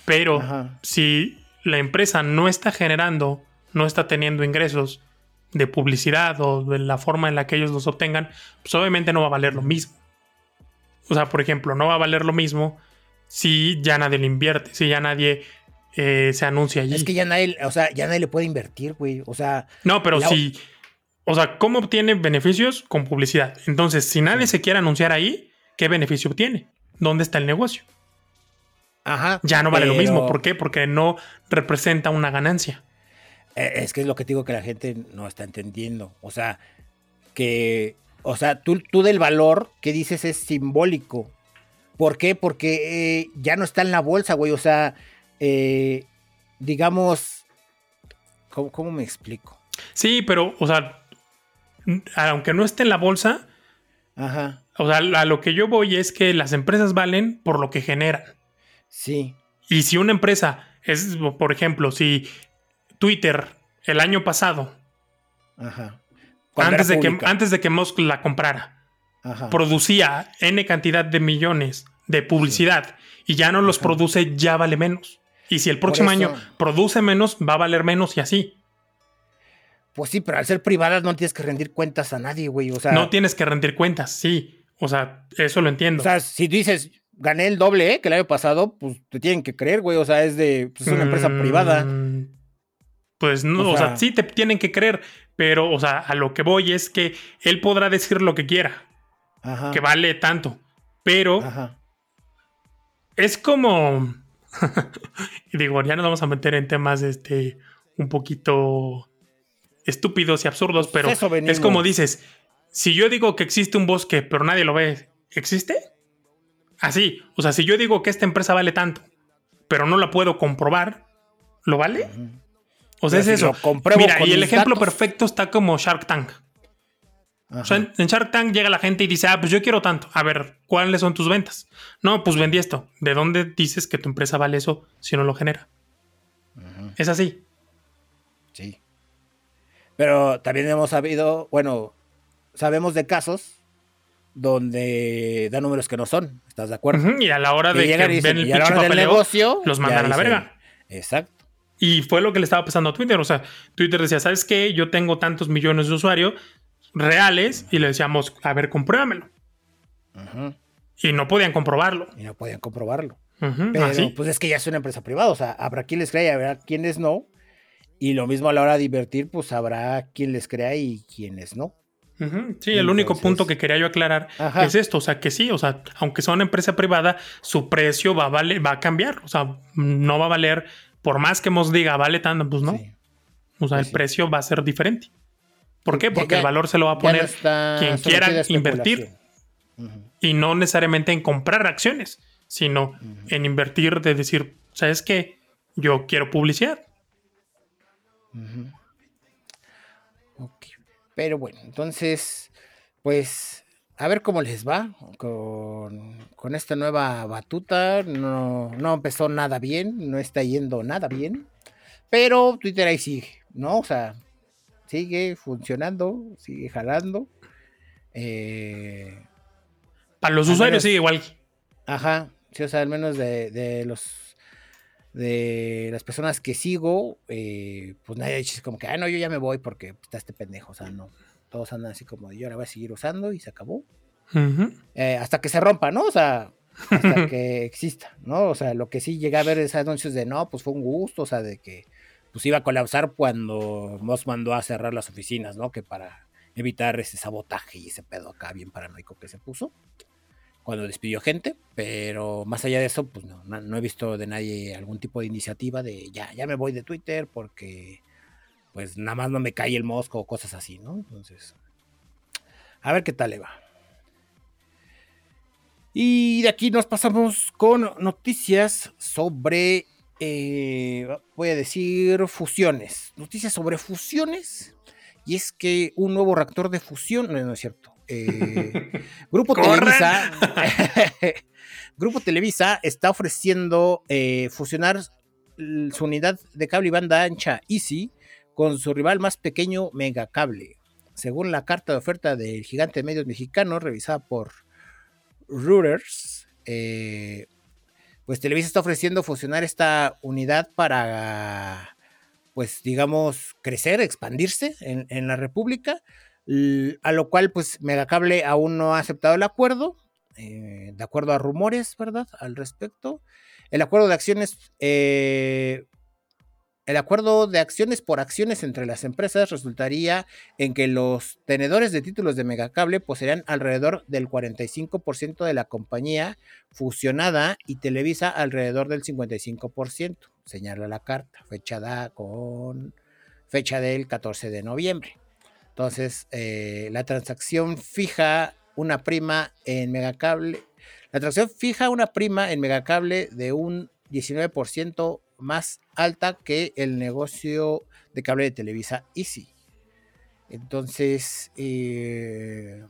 pero si la empresa no está generando, no está teniendo ingresos de publicidad o de la forma en la que ellos los obtengan, pues obviamente no va a valer lo mismo. O sea, por ejemplo, no va a valer lo mismo si ya nadie le invierte, si ya nadie eh, se anuncia allí. Es que ya nadie, o sea, ya nadie le puede invertir, güey. O sea. No, pero si o sea, ¿cómo obtiene beneficios? Con publicidad. Entonces, si nadie se quiere anunciar ahí, ¿qué beneficio obtiene? ¿Dónde está el negocio? Ajá. Ya no vale lo mismo. ¿Por qué? Porque no representa una ganancia. Eh, es que es lo que digo que la gente no está entendiendo. O sea, que. O sea, tú, tú del valor que dices es simbólico. ¿Por qué? Porque eh, ya no está en la bolsa, güey. O sea, eh, digamos. ¿cómo, ¿Cómo me explico? Sí, pero, o sea, aunque no esté en la bolsa, Ajá. o sea, a lo que yo voy es que las empresas valen por lo que generan. Sí. Y si una empresa es, por ejemplo, si Twitter el año pasado, Ajá. Antes de, que, antes de que Musk la comprara, producía N cantidad de millones de publicidad y ya no los produce, ya vale menos. Y si el próximo año produce menos, va a valer menos y así. Pues sí, pero al ser privadas no tienes que rendir cuentas a nadie, güey. O sea, no tienes que rendir cuentas, sí. O sea, eso lo entiendo. O sea, si dices, gané el doble ¿eh? que el año pasado, pues te tienen que creer, güey. O sea, es de. Pues, es una empresa mm, privada. Pues no, o sea, sí te tienen que creer, pero, o sea, a lo que voy es que él podrá decir lo que quiera. Ajá. Que vale tanto. Pero. Ajá. Es como. y digo, ya nos vamos a meter en temas este un poquito estúpidos y absurdos, pero es como dices, si yo digo que existe un bosque, pero nadie lo ve, ¿existe? Así, o sea, si yo digo que esta empresa vale tanto, pero no la puedo comprobar, ¿lo vale? O sea, es eso. Mira, y el ejemplo perfecto está como Shark Tank. O sea, en, Shark Tank llega la gente y dice, ah, pues yo quiero tanto. A ver, ¿cuáles son tus ventas? No, pues vendí esto. ¿De dónde dices que tu empresa vale eso si no lo genera? Es así. Sí. Pero también hemos sabido, bueno, sabemos de casos donde da números que no son, ¿estás de acuerdo? y a la hora de que ven el del negocio, los mandan a la verga. Exacto. Y fue lo que le estaba pasando a Twitter. O sea, Twitter decía, ¿sabes qué? Yo tengo tantos millones de usuarios reales y le decíamos, a ver, compruébamelo. Y no podían comprobarlo. Y no podían comprobarlo. Pero pues es que ya es una empresa privada. O sea, habrá quien les crea y habrá quienes no. Y lo mismo a la hora de invertir, pues habrá quien les crea y quienes no. Sí, el único punto que quería yo aclarar es esto, o sea, que sí, o sea, aunque sea una empresa privada, su precio va a, va a cambiar, o sea, no va a valer, por más que nos diga, vale tanto, pues no. O sea, el pues precio va a ser diferente. ¿Por qué? Porque el valor se lo va a poner quien quiera invertir. Y no necesariamente en comprar acciones, sino en invertir de decir, ¿sabes qué? Yo quiero publicidad pero bueno, entonces, pues a ver cómo les va con, esta nueva batuta. No, no, empezó nada bien, no está yendo nada bien. Pero Twitter ahí sigue, ¿no? O sea, sigue funcionando, sigue jalando. Eh, Para los usuarios sigue igual. Ajá, sí, o sea, al menos de los de las personas que sigo, eh, pues nadie dice como que, ah, no, yo ya me voy porque está este pendejo, o sea, no. Todos andan así como, yo ahora voy a seguir usando y se acabó. Eh, hasta que se rompa, ¿no? O sea, hasta que exista, ¿no? O sea, lo que sí llegué a ver es anuncios de, no, pues fue un gusto, o sea, de que pues iba a colapsar cuando Moss mandó a cerrar las oficinas, ¿no? Que para evitar ese sabotaje y ese pedo acá bien paranoico que se puso cuando despidió gente, pero más allá de eso, pues no, no, he visto de nadie algún tipo de iniciativa de ya, ya me voy de Twitter porque pues nada más no me cae el mosco o cosas así, ¿no? Entonces, a ver qué tal le va. Y de aquí nos pasamos con noticias sobre, eh, voy a decir, fusiones. Noticias sobre fusiones. Y es que un nuevo reactor de fusión, no, no es cierto. Eh, Grupo Televisa. Grupo Televisa está ofreciendo eh, fusionar su unidad de cable y banda ancha Easy con su rival más pequeño Megacable. Según la carta de oferta del gigante de medios mexicano revisada por Reuters, eh, pues Televisa está ofreciendo fusionar esta unidad para, pues digamos, crecer, expandirse en, la República, a lo cual pues Megacable aún no ha aceptado el acuerdo, eh, de acuerdo a rumores, ¿verdad? Al respecto. El acuerdo de acciones eh, el acuerdo de acciones por acciones entre las empresas resultaría en que los tenedores de títulos de Megacable poseerían alrededor del 45% de la compañía fusionada y Televisa alrededor del 55%, señala la carta, fechada con fecha del 14 de noviembre. Entonces, eh, la transacción fija una prima en Megacable, la transacción fija una prima en Megacable de un 19% más alta que el negocio de cable de Televisa Easy. Entonces, eh,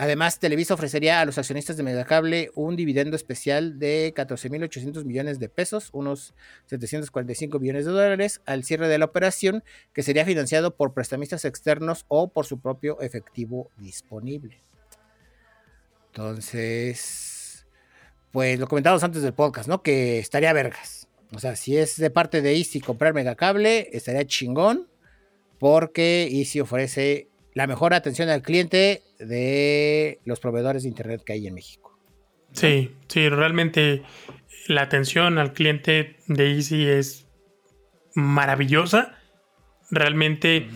además, Televisa ofrecería a los accionistas de Megacable un dividendo especial de 14.800 millones de pesos, unos 745 millones de dólares, al cierre de la operación, que sería financiado por prestamistas externos o por su propio efectivo disponible. Entonces, pues lo comentamos antes del podcast, ¿no? Que estaría vergas o sea, si es de parte de Easy comprar megacable, estaría chingón. Porque Easy ofrece la mejor atención al cliente de los proveedores de internet que hay en México. Sí, sí, realmente la atención al cliente de Easy es maravillosa. Realmente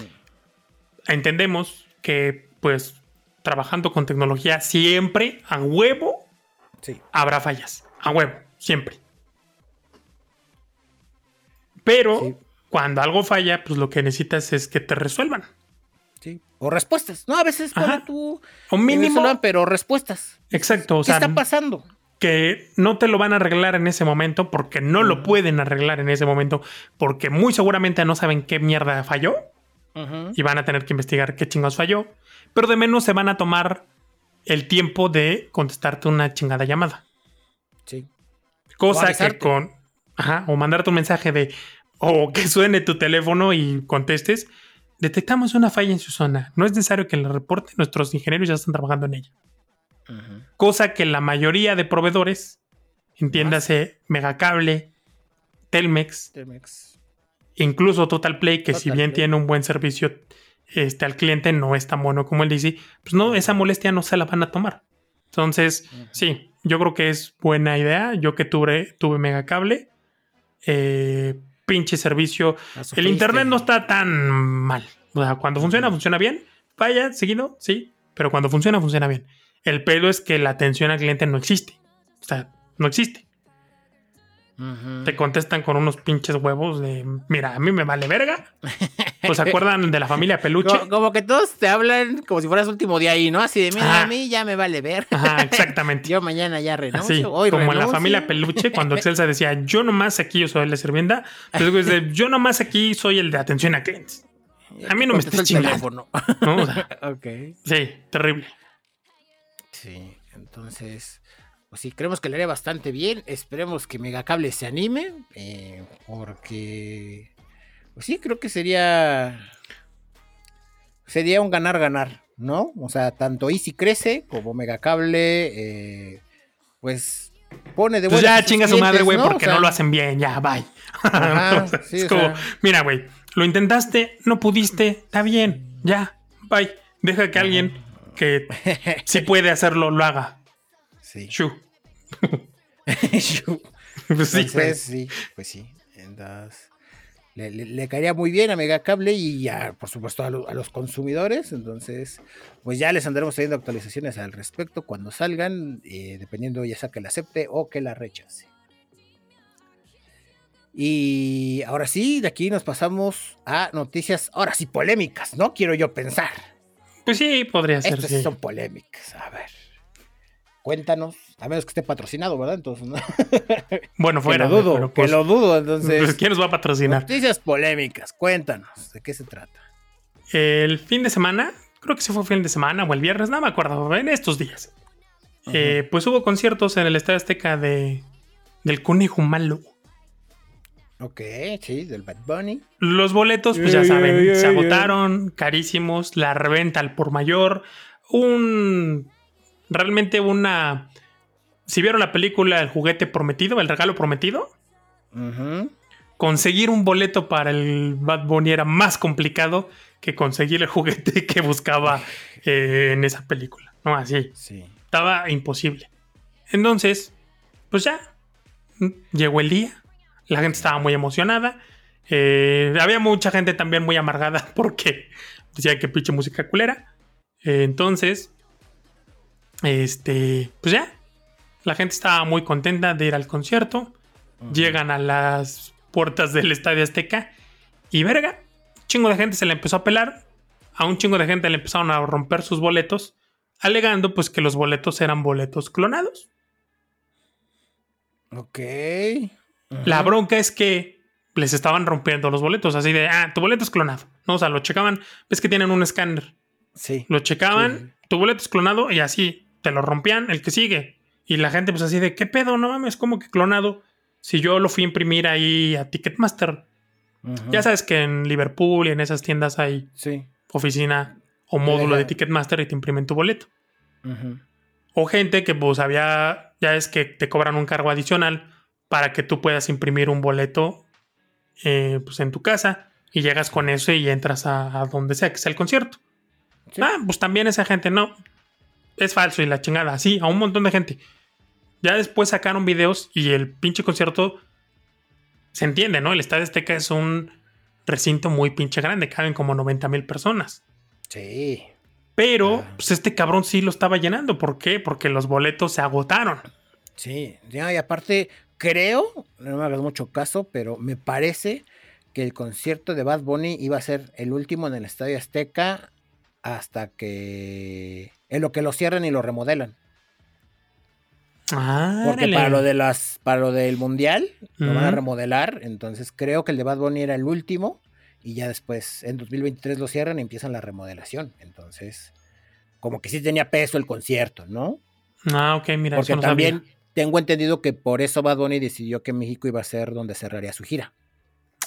entendemos que, pues, trabajando con tecnología siempre a huevo habrá fallas. A huevo, siempre. Pero cuando algo falla, pues lo que necesitas es que te resuelvan. O respuestas. No, a veces para tú. O mínimo. pero respuestas. Exacto. ¿Qué está pasando? Que no te lo van a arreglar en ese momento porque no lo pueden arreglar en ese momento porque muy seguramente no saben qué mierda falló y van a tener que investigar qué chingados falló. Pero de menos se van a tomar el tiempo de contestarte una chingada llamada. Sí. Cosa que con Ajá, o mandarte un mensaje de, o que suene tu teléfono y contestes, detectamos una falla en su zona. No es necesario que la reporte, nuestros ingenieros ya están trabajando en ella. Cosa que la mayoría de proveedores, entiéndase Megacable, Telmex, Telmex. incluso Total Play, que si bien tiene un buen servicio este, al cliente, no es tan bueno como él dice, pues no, esa molestia no se la van a tomar. Entonces, sí, yo creo que es buena idea. Yo que tuve, tuve Megacable, eh, pinche servicio. El internet no está tan mal. O sea, cuando funciona, funciona bien. Vaya, seguido, sí. Pero cuando funciona, funciona bien. El pelo es que la atención al cliente no existe. O sea, no existe. Te contestan con unos pinches huevos de, mira, a mí me vale verga. Pues se acuerdan de la familia Peluche. Como, que todos te hablan como si fueras último día ahí, ¿no? Así de, mira, a mí ya me vale ver. Ajá, exactamente. yo mañana ya renuncio. Así, como en la familia Peluche, cuando Excelsa decía, yo nomás aquí yo soy la sirvienta, pues yo nomás aquí soy el de atención a clientes. A mí no me estés chingando. ¿No? O sea, ok. Sí, terrible. Sí, entonces pues sí, creemos que le haría bastante bien. Esperemos que Megacable se anime, eh, porque, pues sí, creo que sería, sería un ganar-ganar, ¿no? O sea, tanto Easy crece como Megacable, eh, pues pone de vuelta. Pues ya chinga su madre, güey, porque no lo hacen bien, ya, bye. es como, mira, güey, lo intentaste, no pudiste, está bien, ya, bye. Deja que alguien que sí puede hacerlo lo haga. Sí. Shu. pues sí, pues sí, pues sí. Le, caería muy bien a Megacable y ya, por supuesto, a, los consumidores. Entonces, pues ya les andaremos trayendo actualizaciones al respecto cuando salgan, eh, dependiendo ya sea que la acepte o que la rechace. Y ahora sí, de aquí nos pasamos a noticias, ahora sí, polémicas, ¿no? Quiero yo pensar. Pues sí, podría ser. Estas son polémicas, a ver. Cuéntanos, a menos que esté patrocinado, ¿verdad? Entonces, ¿no? Bueno, fuera. que lo dudo, pero, que pues, lo dudo, entonces. pues, ¿Quién nos va a patrocinar? Noticias polémicas, cuéntanos, ¿de qué se trata? El fin de semana, creo que se fue fin de semana o el viernes, no me acuerdo, en estos días. eh, pues hubo conciertos en el Estadio Azteca de, del Conejo Malo. Ok, sí, del Bad Bunny. Los boletos, pues ya saben, se agotaron, carísimos, la reventa al por mayor, un... Realmente una... Si vieron la película El juguete prometido, el regalo prometido, conseguir un boleto para el Bad Bunny era más complicado que conseguir el juguete que buscaba eh, en esa película. No, así. Sí. Estaba imposible. Entonces, pues ya. Llegó el día. La gente estaba muy emocionada. Eh, había mucha gente también muy amargada porque decía que pinche música culera. Eh, entonces, este, pues ya. La gente estaba muy contenta de ir al concierto. Llegan a las puertas del Estadio Azteca y verga, un chingo de gente se le empezó a pelar. A un chingo de gente le empezaron a romper sus boletos, alegando pues que los boletos eran boletos clonados. Ok. La bronca es que les estaban rompiendo los boletos, así de, ah, tu boleto es clonado. No, o sea, lo checaban, ves que tienen un escáner. Sí. Lo checaban, Sí. tu boleto es clonado y así te lo rompían el que sigue. Y la gente pues así de, ¿qué pedo? No mames, como que clonado? Si yo lo fui a imprimir ahí a Ticketmaster. Ya sabes que en Liverpool y en esas tiendas hay Sí. oficina o módulo de Ticketmaster y te imprimen tu boleto. O gente que pues había, ya es que te cobran un cargo adicional para que tú puedas imprimir un boleto eh, pues en tu casa y llegas con eso y entras a, a donde sea que sea el concierto. Sí. Ah, pues también esa gente no. Es falso y la chingada. Sí, a un montón de gente. Ya después sacaron videos y el pinche concierto se entiende, ¿no? El Estadio Azteca es un recinto muy pinche grande, caben como 90 mil personas. Sí. Pero, Ah. pues este cabrón sí lo estaba llenando. ¿Por qué? Porque los boletos se agotaron. Sí. Ya, y aparte, creo, no me hagas mucho caso, pero me parece que el concierto de Bad Bunny iba a ser el último en el Estadio Azteca hasta que. En lo que lo cierran y lo remodelan. Ah, Porque para lo de las, para lo del mundial lo van a remodelar. Entonces creo que el de Bad Bunny era el último. Y ya después, en 2023 lo cierran y empiezan la remodelación. Entonces, como que sí tenía peso el concierto, ¿no? Ah, ok, mira, Porque eso no también sabía. tengo entendido que por eso Bad Bunny decidió que México iba a ser donde cerraría su gira.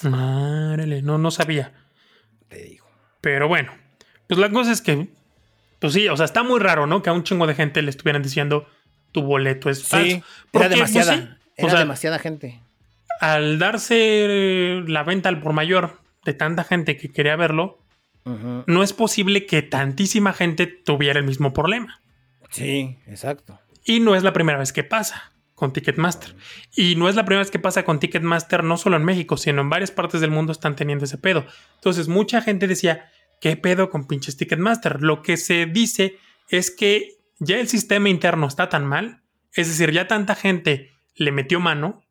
Árale, no, no sabía. Te digo. Pero bueno, pues la cosa es que, pues sí, o sea, está muy raro, ¿no? Que a un chingo de gente le estuvieran diciendo tu boleto es falso. era pues, demasiada. sí, o era sea, demasiada gente. Al darse eh, la venta al por mayor de tanta gente que quería verlo, no es posible que tantísima gente tuviera el mismo problema. Sí, exacto. Y no es la primera vez que pasa con Ticketmaster. Y no es la primera vez que pasa con Ticketmaster, no solo en México, sino en varias partes del mundo están teniendo ese pedo. Entonces, mucha gente decía, ¿qué pedo con pinches Ticketmaster? Lo que se dice es que ya el sistema interno está tan mal, es decir, ya tanta gente le metió mano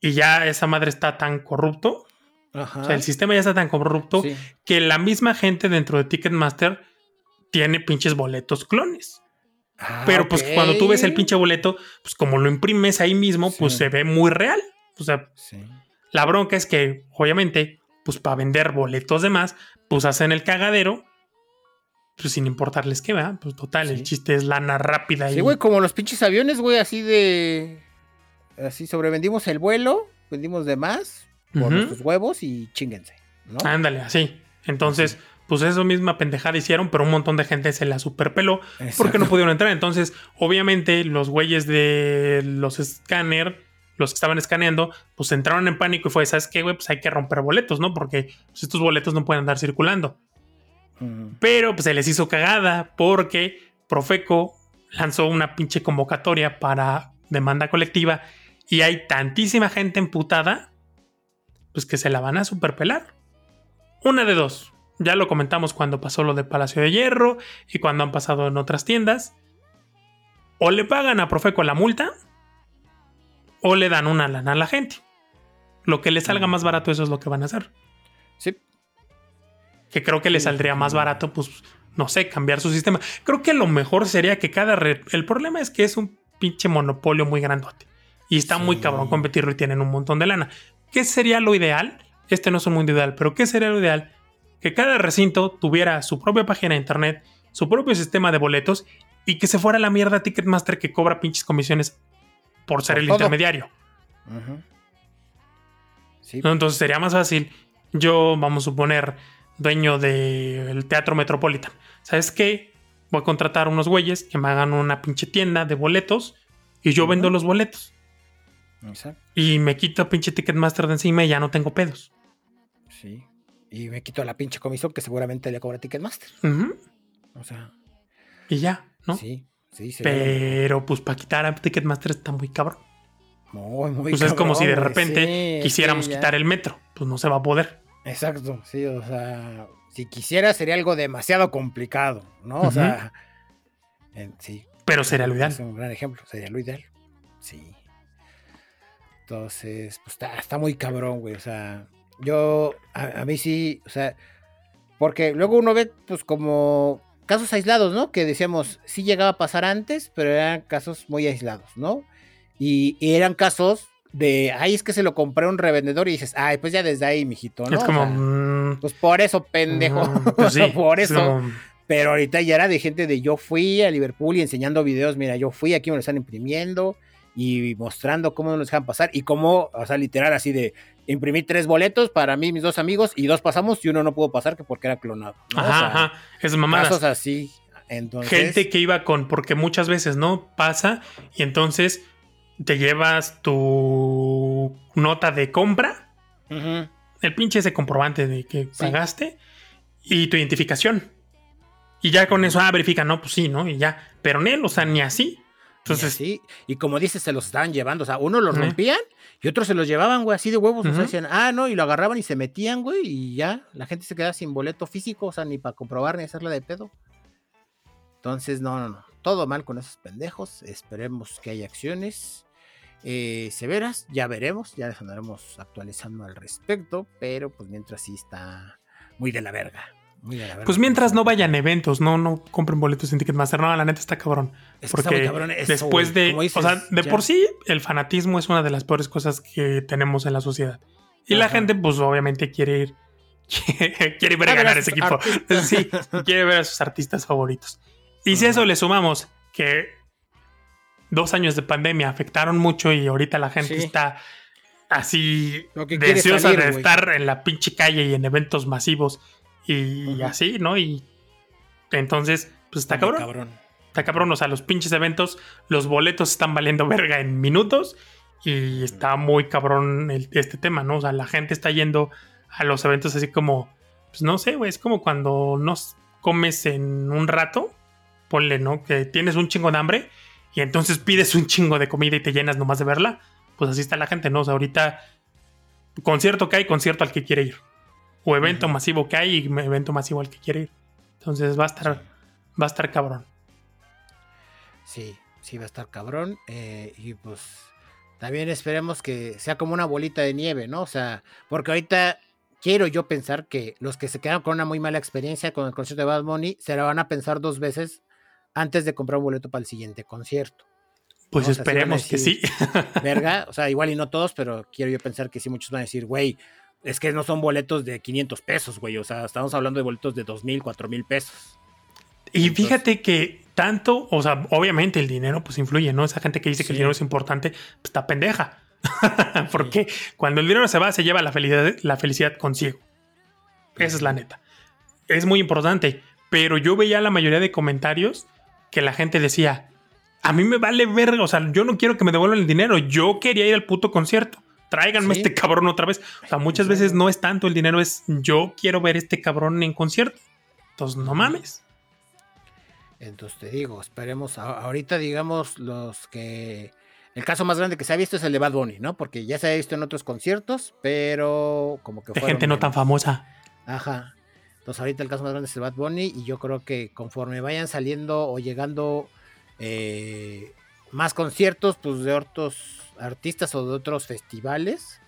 y ya esa madre está tan corrupto, Ajá. o sea, el sistema ya está tan corrupto Sí. que la misma gente dentro de Ticketmaster tiene pinches boletos clones. Ah, Pero pues cuando tú ves el pinche boleto, pues como lo imprimes ahí mismo, pues se ve muy real. O sea, Sí. la bronca es que, obviamente, pues para vender boletos de más, pues hacen el cagadero, pues sin importarles qué va. Pues total, el chiste es lana rápida y Sí, güey, como los pinches aviones, güey, así de. Así sobrevendimos el vuelo, vendimos de más por Ujú. nuestros huevos y chinguense, ¿no? ándale, así. Entonces, pues eso misma pendejada hicieron, pero un montón de gente se la superpeló porque no pudieron entrar. Entonces, obviamente, los güeyes de los escáner, los que estaban escaneando, pues entraron en pánico y fue, ¿sabes qué, güey? Pues hay que romper boletos, ¿no? Porque pues, estos boletos no pueden andar circulando. Pero pues se les hizo cagada porque Profeco lanzó una pinche convocatoria para demanda colectiva y hay tantísima gente emputada, pues que se la van a superpelar. Una de dos. Ya lo comentamos cuando pasó lo de Palacio de Hierro y cuando han pasado en otras tiendas. O le pagan a Profeco la multa o le dan una lana a la gente. Lo que le salga más barato, eso es lo que van a hacer. Sí. Que creo que le saldría más barato, pues, no sé, cambiar su sistema. Creo que lo mejor sería que cada red. El problema es que es un pinche monopolio muy grandote. Y está muy cabrón competirlo y tienen un montón de lana. ¿Qué sería lo ideal? Este no es un mundo ideal, pero ¿qué sería lo ideal? Que cada recinto tuviera su propia página de internet, su propio sistema de boletos y que se fuera la mierda Ticketmaster que cobra pinches comisiones por ser el intermediario. Entonces sería más fácil. Yo, vamos a suponer, dueño del Teatro Metropolitan. ¿Sabes qué? Voy a contratar unos güeyes que me hagan una pinche tienda de boletos y yo vendo los boletos. Y me quito pinche Ticketmaster de encima y ya no tengo pedos. Sí. Y me quito la pinche comisión que seguramente le cobra Ticketmaster. O sea. Y ya, ¿no? Sí, sí, sí. Pero pues para quitar a Ticketmaster está muy cabrón. Muy, muy Pues es como si de repente quisiéramos quitar el metro. Pues no se va a poder. Exacto, sí, o sea, si quisiera sería algo demasiado complicado, ¿no? O sea, sí. Pero sería lo ideal. Es un gran ejemplo, sería lo ideal. Sí. Entonces, pues está, muy cabrón, güey. O sea, yo, a, mí sí, o sea, porque luego uno ve, pues, como casos aislados, ¿no? Que decíamos, sí llegaba a pasar antes, pero eran casos muy aislados, ¿no? Y, eran casos de, ay, es que se lo compré a un revendedor y dices, ay, pues ya desde ahí, mijito, ¿no? Es como, mm, pues por eso, pendejo. Pues sí, por eso. Pero ahorita ya era de gente de yo fui a Liverpool y enseñando videos, mira, yo fui, aquí me lo están imprimiendo y mostrando cómo nos dejan pasar y cómo, o sea, literal así de imprimí tres boletos para mí, mis dos amigos y dos pasamos y uno no pudo pasar que porque era clonado. Ajá, ajá, es mamadas. Casos así. Entonces... Gente que iba con, porque muchas veces, ¿no? Pasa y entonces te llevas tu nota de compra, el pinche ese comprobante de que pagaste y tu identificación. Y ya con eso, ah, verifica, no, pues sí, ¿no? Y ya. Pero en él, o sea, ni así. Entonces. Sí, y como dices, se los estaban llevando. O sea, uno los rompían y otros se los llevaban, güey, así de huevos. O sea, decían, ah, no, y lo agarraban y se metían, güey, y ya. La gente se quedaba sin boleto físico, o sea, ni para comprobar ni hacerla de pedo. Entonces, no, no, no. Todo mal con esos pendejos. Esperemos que haya acciones eh, severas. Ya veremos, ya les andaremos actualizando al respecto. Pero pues mientras sí está muy de la verga. Pues mientras no vayan eventos, no, no compren boletos en Ticketmaster. No, la neta está cabrón. porque después de. o sea, de por sí, el fanatismo es una de las peores cosas que tenemos en la sociedad. Y la gente, pues obviamente quiere ir. quiere ver a ganar ese equipo. sí, quiere ver a sus artistas favoritos. Y si a eso le sumamos que dos años de pandemia afectaron mucho y ahorita la gente está así deseosa de estar en la pinche calle y en eventos masivos y así, ¿no? Y entonces, pues está cabrón. Está cabrón, o sea, los pinches eventos, los boletos están valiendo verga en minutos y está muy cabrón este tema, ¿no? O sea, la gente está yendo a los eventos así como, pues no sé, güey, es como cuando no comes en un rato, ponle, ¿no? Que tienes un chingo de hambre y entonces pides un chingo de comida y te llenas nomás de verla. Pues así está la gente, ¿no? O sea, ahorita concierto que hay, concierto al que quiere ir o evento masivo que hay y evento masivo al que quiere ir. Entonces va a estar, va a estar cabrón. Sí, sí va a estar cabrón. Eh, y pues también esperemos que sea como una bolita de nieve, ¿no? O sea, porque ahorita quiero yo pensar que los que se quedan con una muy mala experiencia con el concierto de Bad Bunny se la van a pensar dos veces antes de comprar un boleto para el siguiente concierto. Pues esperemos que sí. Verga, o sea, igual y no todos, pero quiero yo pensar que sí, muchos van a decir, güey, es que no son boletos de 500 pesos, güey. O sea, estamos hablando de boletos de 2 mil, 4 mil pesos. Y fíjate que tanto, o sea, obviamente el dinero pues influye, ¿no? Esa gente que dice que el dinero es importante, pues está pendeja. Porque cuando el dinero se va, se lleva la felicidad, la felicidad consigo. Esa es la neta. Es muy importante. Pero yo veía la mayoría de comentarios que la gente decía, a mí me vale verga, o sea, yo no quiero que me devuelvan el dinero, yo quería ir al puto concierto tráiganme este cabrón otra vez. O sea, muchas veces no es tanto el dinero, es yo quiero ver este cabrón en concierto. Entonces, no mames. Entonces te digo, esperemos. Ahorita, digamos, los que. El caso más grande que se ha visto es el de Bad Bunny, ¿no? Porque ya se ha visto en otros conciertos, pero como que. De gente no tan famosa. Ajá. Entonces, ahorita el caso más grande es el Bad Bunny, y yo creo que conforme vayan saliendo o llegando eh, más conciertos, pues de otros artistas o de otros festivales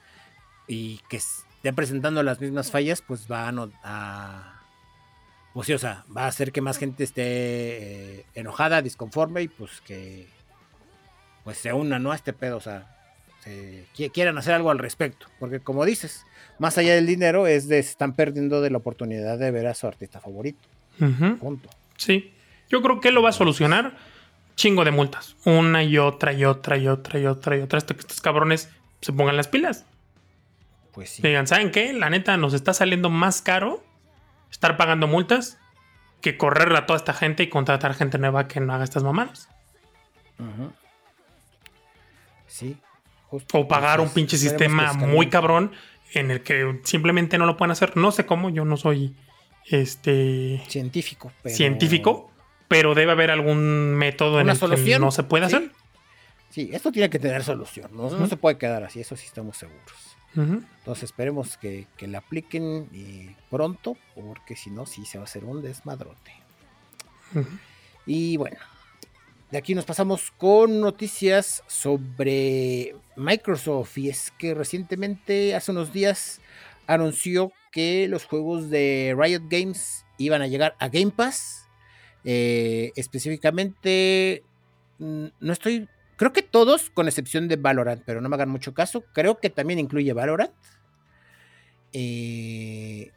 y que estén presentando las mismas fallas, pues van a, pues sí, o sea, va a hacer que más gente esté eh, enojada, disconforme y pues que pues se una, ¿no? A este pedo, o sea, se, quieran hacer algo al respecto. Porque como dices, más allá del dinero, es de se están perdiendo de la oportunidad de ver a su artista favorito. Punto. Sí. Yo creo que lo va a solucionar. Chingo de multas. Una y otra y otra y otra y otra y otra. Hasta que estos cabrones se pongan las pilas. Pues sí. Digan, ¿saben qué? La neta nos está saliendo más caro estar pagando multas que correr a toda esta gente y contratar gente nueva que no haga estas mamadas. Sí. O pagar un pinche sistema muy cabrón en el que simplemente no lo pueden hacer. No sé cómo, yo no soy este científico, científico, pero debe haber algún método en el que no se puede hacer. Sí, esto tiene que tener solución, no, se puede quedar así, eso sí estamos seguros. Entonces esperemos que, que la apliquen eh, pronto, porque si no, sí se va a hacer un desmadrote. Y bueno, de aquí nos pasamos con noticias sobre Microsoft. Y es que recientemente, hace unos días, anunció que los juegos de Riot Games iban a llegar a Game Pass. Eh, específicamente, no estoy Creo que todos, con excepción de Valorant, pero no me hagan mucho caso. Creo que también incluye Valorant. Eh,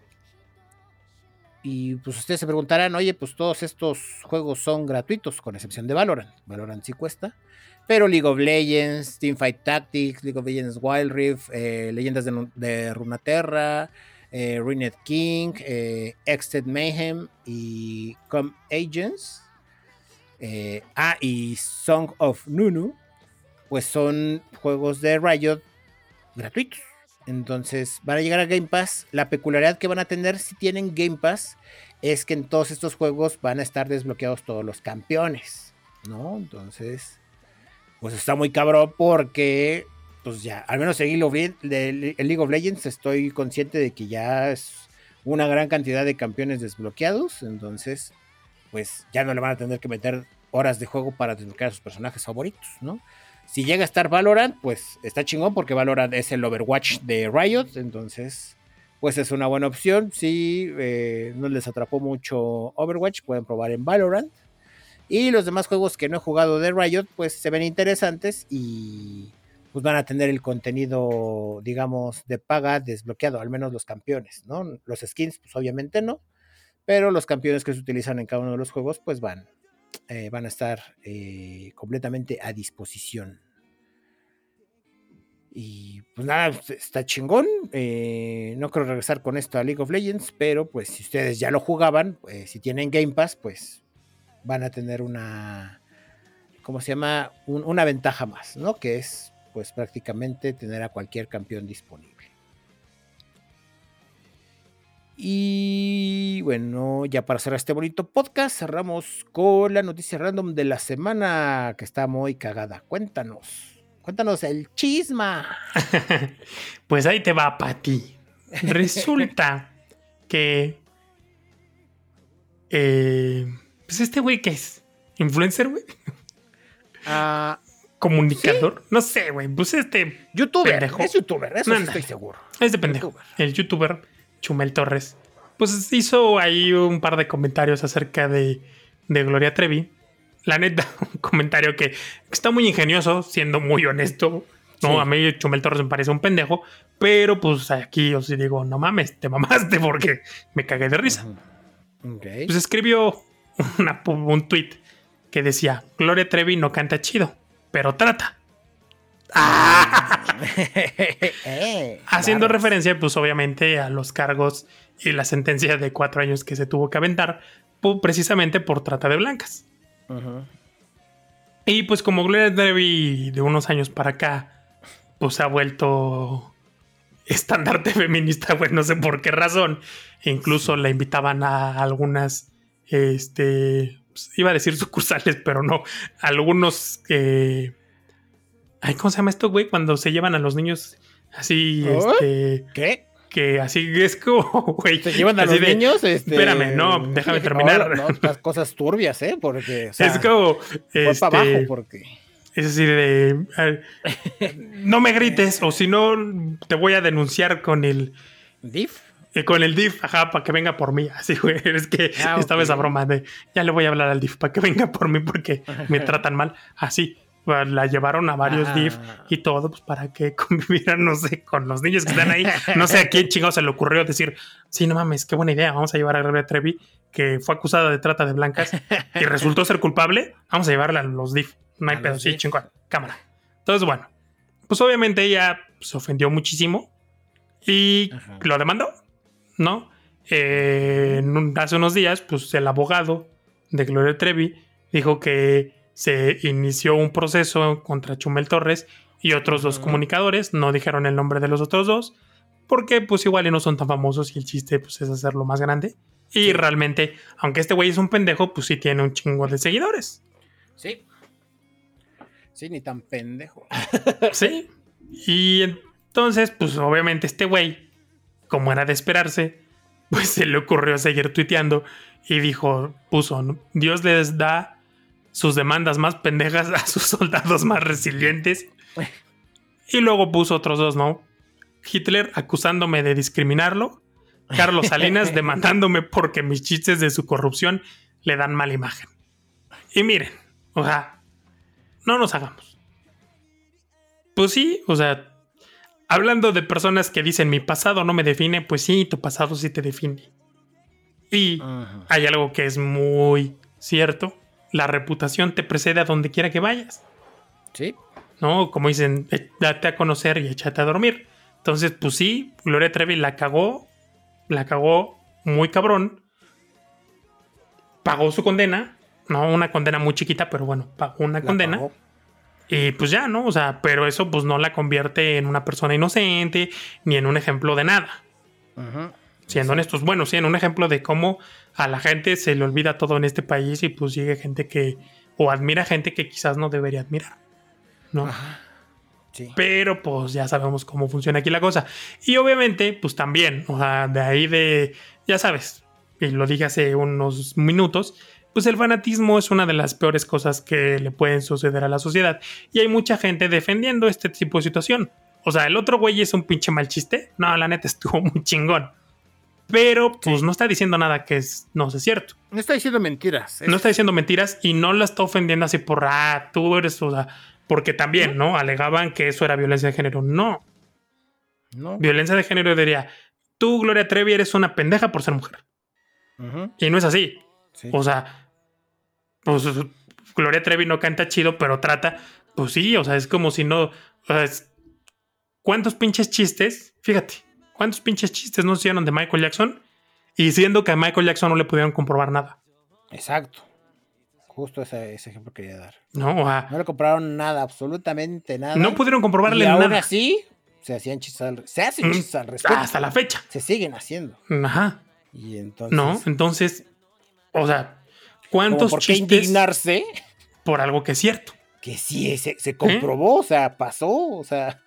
y pues ustedes se preguntarán, oye, pues todos estos juegos son gratuitos, con excepción de Valorant. Valorant sí cuesta. Pero League of Legends, Teamfight Tactics, League of Legends Wild Rift, eh, Leyendas de, Runaterra, eh, King, eh, Mayhem y Com Agents eh, ah, y Song of Nunu, pues son juegos de Riot gratuitos. Entonces van a llegar a Game Pass. La peculiaridad que van a tener si tienen Game Pass es que en todos estos juegos van a estar desbloqueados todos los campeones, ¿no? Entonces, pues está muy cabrón porque, pues ya, al menos en League of Legends estoy consciente de que ya es una gran cantidad de campeones desbloqueados. Entonces, pues ya no le van a tener que meter horas de juego para desbloquear a sus personajes favoritos, ¿no? Si llega a estar Valorant, pues está chingón porque Valorant es el Overwatch de Riot, entonces pues es una buena opción. Si eh, no les atrapó mucho Overwatch, pueden probar en Valorant. Y los demás juegos que no he jugado de Riot, pues se ven interesantes y pues van a tener el contenido, digamos, de paga desbloqueado, al menos los campeones, ¿no? Los skins, pues obviamente no, pero los campeones que se utilizan en cada uno de los juegos, pues van, eh, van a estar eh, completamente a disposición. Y pues nada, pues, está chingón. Eh, no quiero regresar con esto a League of Legends, pero pues si ustedes ya lo jugaban, pues, si tienen Game Pass, pues van a tener una, ¿cómo se llama? una ventaja más, ¿no? Que es pues prácticamente tener a cualquier campeón disponible. Y bueno, ya para cerrar este bonito podcast, cerramos con la noticia random de la semana que está muy cagada. Cuéntanos, cuéntanos el chisma. pues ahí te va, Pati. Resulta que. Eh, pues este güey que es influencer, güey. Ah, comunicador. No sé, güey. Pues este. Youtuber. Es youtuber, eso estoy seguro. Es de pendejo. El youtuber Chumel Torres, pues hizo ahí un par de comentarios acerca de, Gloria Trevi. La neta, un comentario que está muy ingenioso, siendo muy honesto. No, a mí Chumel Torres me parece un pendejo, pero pues aquí yo sí digo, no mames, te mamaste porque me cagué de risa. Pues escribió un tweet que decía, Gloria Trevi no canta chido, pero trata. Eh, Haciendo referencia, pues obviamente, a los cargos y la sentencia de cuatro años que se tuvo que aventar, precisamente por trata de blancas. Y pues como Gloria Trevi de unos años para acá, pues se ha vuelto estandarte feminista, bueno, no sé por qué razón. incluso la invitaban a algunas, este, pues, iba a decir sucursales, pero no, algunos eh, Ay, ¿cómo se llama esto, güey? Cuando se llevan a los niños así, este. ¿Qué? Que así es como, güey. ¿Se llevan a los niños? Este... Espérame, no, déjame terminar. No, las cosas turbias, ¿eh? Porque. es como. Este, para abajo, porque. Es así de. no me grites, o si no, te voy a denunciar con el. ¿DIF? Y con el DIF, ajá, para que venga por mí. Así, güey. Es que ah, estaba esa broma de ya le voy a hablar al DIF para que venga por mí porque me tratan mal. Así. La llevaron a varios DIF y todo, pues para que convivieran, no sé, con los niños que están ahí. No sé a quién chingado se le ocurrió decir, sí, no mames, qué buena idea, vamos a llevar a Gloria Trevi, que fue acusada de trata de blancas y resultó ser culpable, vamos a llevarla a los DIF. No hay pedo, sí, chingón, cámara. Entonces, bueno, pues obviamente ella se ofendió muchísimo y lo demandó, ¿no? Eh, hace unos días, pues el abogado de Gloria Trevi dijo que se inició un proceso contra Chumel Torres y otros dos comunicadores, no dijeron el nombre de los otros dos, porque pues igual y no son tan famosos y el chiste pues es hacerlo más grande. Y realmente, aunque este güey es un pendejo, pues sí tiene un chingo de seguidores. Sí. Sí, ni tan pendejo. sí. Y entonces, pues obviamente este güey, como era de esperarse, pues se le ocurrió seguir tuiteando y dijo, puso, Dios les da sus demandas más pendejas a sus soldados más resilientes. Y luego puso otros dos, ¿no? Hitler acusándome de discriminarlo. Carlos Salinas demandándome porque mis chistes de su corrupción le dan mala imagen. Y miren, o sea, no nos hagamos. Pues sí, o sea, hablando de personas que dicen mi pasado no me define, pues sí, tu pasado sí te define. Y hay algo que es muy cierto, la reputación te precede a donde quiera que vayas. Sí. ¿No? Como dicen, eh, date a conocer y échate a dormir. Entonces, pues sí, Gloria Trevi la cagó, la cagó muy cabrón. Pagó su condena, no una condena muy chiquita, pero bueno, pagó una condena. Y pues ya, ¿no? O sea, pero eso pues no la convierte en una persona inocente ni en un ejemplo de nada. Siendo honestos, bueno, sí, en un ejemplo de cómo a la gente se le olvida todo en este país y pues sigue gente que, o admira gente que quizás no debería admirar, ¿no? Sí. Pero pues ya sabemos cómo funciona aquí la cosa. Y obviamente, pues también, o sea, de ahí de, ya sabes, y lo dije hace unos minutos, pues el fanatismo es una de las peores cosas que le pueden suceder a la sociedad. Y hay mucha gente defendiendo este tipo de situación. O sea, el otro güey es un pinche mal chiste. No, la neta estuvo muy chingón. Pero pues no está diciendo nada que es, no es cierto. No está diciendo mentiras. No está diciendo mentiras y no la está ofendiendo así por, ah, tú eres, o sea, porque también, ¿no? Alegaban que eso era violencia de género. No. No. Violencia de género diría, tú, Gloria Trevi, eres una pendeja por ser mujer. Y no es así. O sea, pues Gloria Trevi no canta chido, pero trata, pues sí, o sea, es como si no, ¿cuántos pinches chistes? Fíjate, ¿cuántos pinches chistes no hicieron de Michael Jackson? Y siendo que a Michael Jackson no le pudieron comprobar nada. Exacto. Justo ese, ejemplo quería dar. No, o sea, no le comprobaron nada, absolutamente nada. No pudieron comprobarle y aún así, se hacían chistes al, se hacen mm, chistes al respecto. Hasta la fecha. Se siguen haciendo. Ajá. Y entonces. No, entonces, o sea, ¿Cuántos por qué indignarse? Por algo que es cierto. Que sí, se, se comprobó, o sea, pasó, o sea.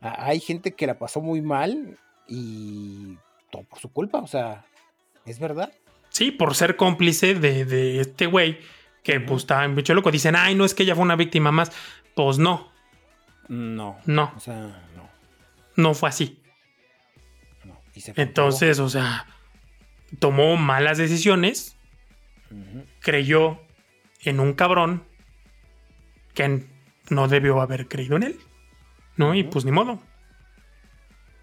Hay gente que la pasó muy mal y todo por su culpa, o sea, es verdad. Sí, por ser cómplice de, este güey que pues estaba en bicho loco. Dicen, ay, no es que ella fue una víctima más. Pues no. No. No. O sea, no. No fue así. No. Entonces, o sea, tomó malas decisiones creyó en un cabrón que no debió haber creído en él. ¿No? Y pues ni modo.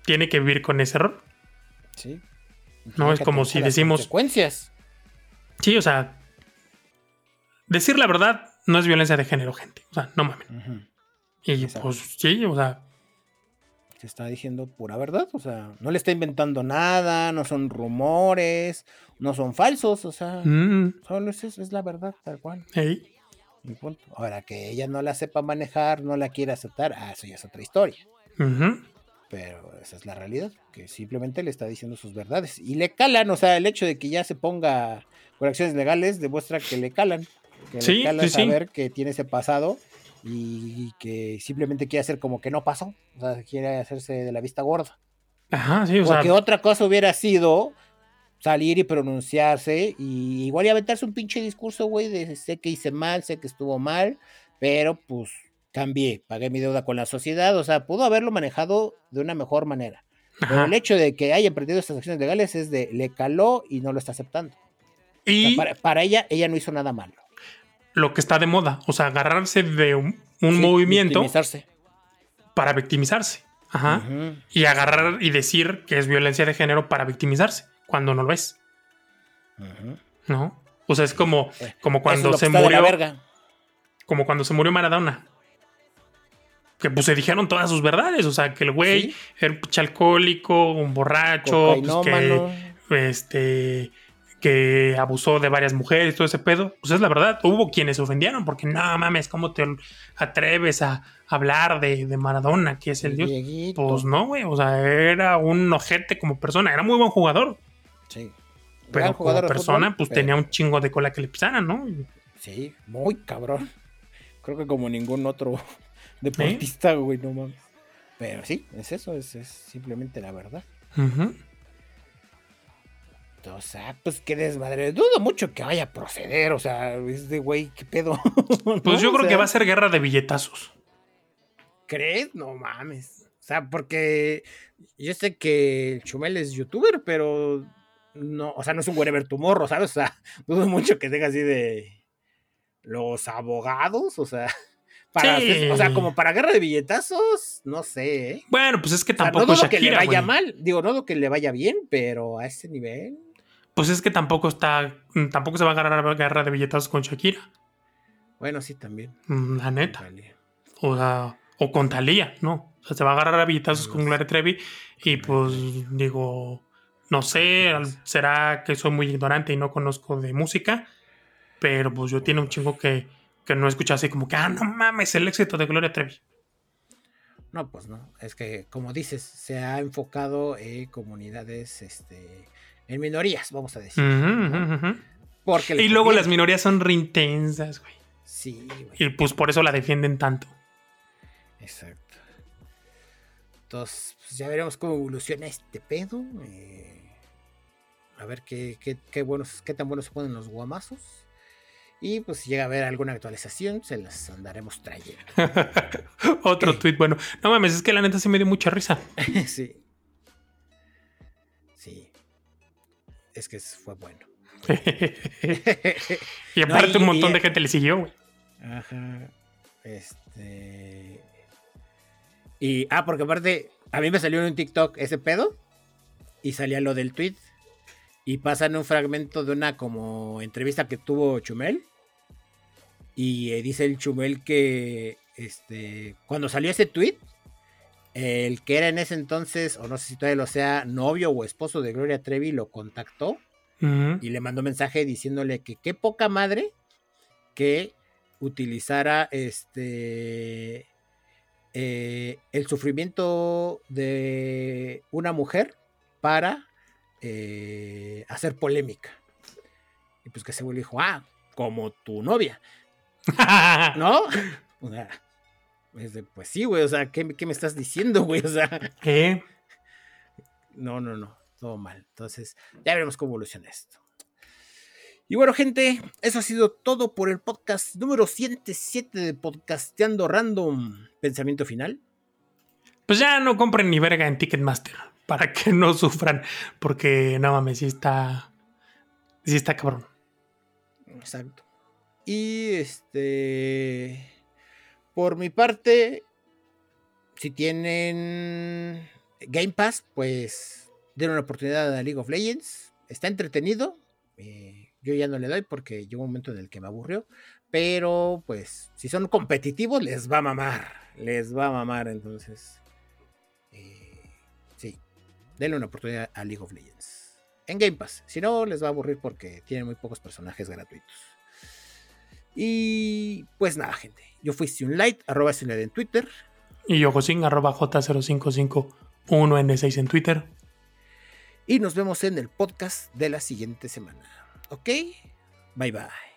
Tiene que vivir con ese error. Sí. No es como si decimos. Consecuencias. Sí, o sea. Decir la verdad no es violencia de género, gente. O sea, no mames. Y pues sí, o sea. Se está diciendo pura verdad. O sea, no le está inventando nada, no son rumores, no son falsos, o sea, mm. solo es, es la verdad, tal cual. Ahora que ella no la sepa manejar, no la quiera aceptar, ah, eso ya es otra historia. Pero esa es la realidad, que simplemente le está diciendo sus verdades. Y le calan, o sea, el hecho de que ya se ponga por acciones legales demuestra que le calan. Que le calan saber que tiene ese pasado y que simplemente quiere hacer como que no pasó. O sea, quiere hacerse de la vista gorda. Ajá, sí, o Porque otra cosa hubiera sido salir y pronunciarse y igual y aventarse un pinche discurso, güey, de sé que hice mal, sé que estuvo mal, pero pues cambié, pagué mi deuda con la sociedad, o sea, pudo haberlo manejado de una mejor manera. Pero el hecho de que haya perdido estas acciones legales es de le caló y no lo está aceptando. Y para, ella, ella no hizo nada malo. Lo que está de moda, o sea, agarrarse de un, movimiento para victimizarse. Ajá. Y agarrar y decir que es violencia de género para victimizarse, cuando no lo es. ¿No? O sea, es como, eh, como cuando se murió. Como cuando se murió Maradona. Que pues se dijeron todas sus verdades. O sea, que el güey era un alcohólico, un borracho, pues, que este que abusó de varias mujeres, todo ese pedo. Pues es la verdad, hubo quienes se ofendieron porque no mames, ¿cómo te atreves a hablar de, Maradona, que es el dios? Pues no, güey, o sea, era un ojete como persona, era muy buen jugador. Sí. Pero como persona, pues tenía un chingo de cola que le pisaran, ¿no? Sí, muy cabrón. Creo que como ningún otro deportista, güey, no mames. Pero sí, es eso, es, simplemente la verdad. O sea, pues qué desmadre. Dudo mucho que vaya a proceder. O sea, es de güey, qué pedo. Pues yo creo que va a ser guerra de billetazos. ¿Crees? No mames. O sea, porque yo sé que Chumel es youtuber, pero no, o sea, no es un whatever morro, ¿sabes? O sea, dudo mucho que tenga así de los abogados, o sea, para o sea, como para guerra de billetazos, no sé. ¿eh? Bueno, pues es que tampoco o no dudo que le vaya mal, digo, no lo que le vaya bien, pero a ese nivel. Pues es que tampoco está, tampoco se va a agarrar la guerra de billetazos con Shakira. Bueno, sí, también. Mm, la neta. O sea, o con Talía, ¿no? O sea, se va a agarrar a billetazos con Gloria Trevi y pues digo, no sé, será que soy muy ignorante y no conozco de música, pero pues yo tiene un chingo que, que no escuché así como que, ah, no mames, el éxito de Gloria Trevi. No, pues no, es que como dices, se ha enfocado en comunidades, este, en minorías, vamos a decir. Porque y luego las minorías son reintensas, güey. Sí, güey. Y pues por eso la defienden tanto. Exacto. Entonces, pues ya veremos cómo evoluciona este pedo. Eh, a ver qué, qué, buenos, qué tan buenos se ponen los guamazos. Y pues si llega a haber alguna actualización, se las andaremos trayendo. Otro tweet, bueno. No mames, es que la neta sí me dio mucha risa. sí. Sí. Es que fue bueno. y aparte un montón de gente le siguió, güey. Ajá. Este. Y. Ah, porque aparte, a mí me salió en un TikTok ese pedo. Y salía lo del tweet y pasan un fragmento de una como entrevista que tuvo Chumel. Y eh, dice el Chumel que este, cuando salió ese tweet, el que era en ese entonces, o no sé si todavía lo sea, novio o esposo de Gloria Trevi, lo contactó y le mandó mensaje diciéndole que qué poca madre que utilizara este eh, el sufrimiento de una mujer para eh, hacer polémica. Y pues que se vuelve dijo, ah, como tu novia. ¿No? O sea, pues sí, güey, o sea, ¿qué, me estás diciendo, güey? O sea, ¿qué? No, no, no, todo mal. Entonces, ya veremos cómo evoluciona esto. Y bueno, gente, eso ha sido todo por el podcast número 107 de Podcasteando Random. Pensamiento final. Pues ya no compren ni verga en Ticketmaster para que no sufran, porque no mames, sí está, sí está cabrón. Exacto. Y este, por mi parte, si tienen Game Pass, pues den una oportunidad a League of Legends. Está entretenido. Eh, yo ya no le doy porque llegó un momento en el que me aburrió. Pero pues si son competitivos les va a mamar. Les va a mamar. Entonces denle una oportunidad a League of Legends. En Game Pass. Si no, les va a aburrir porque tienen muy pocos personajes gratuitos. Y pues nada, gente. Yo fui Light, arroba Light en Twitter. Y yo, Josín, arroba J0551N6 en Twitter. Y nos vemos en el podcast de la siguiente semana. ¿Ok? Bye bye.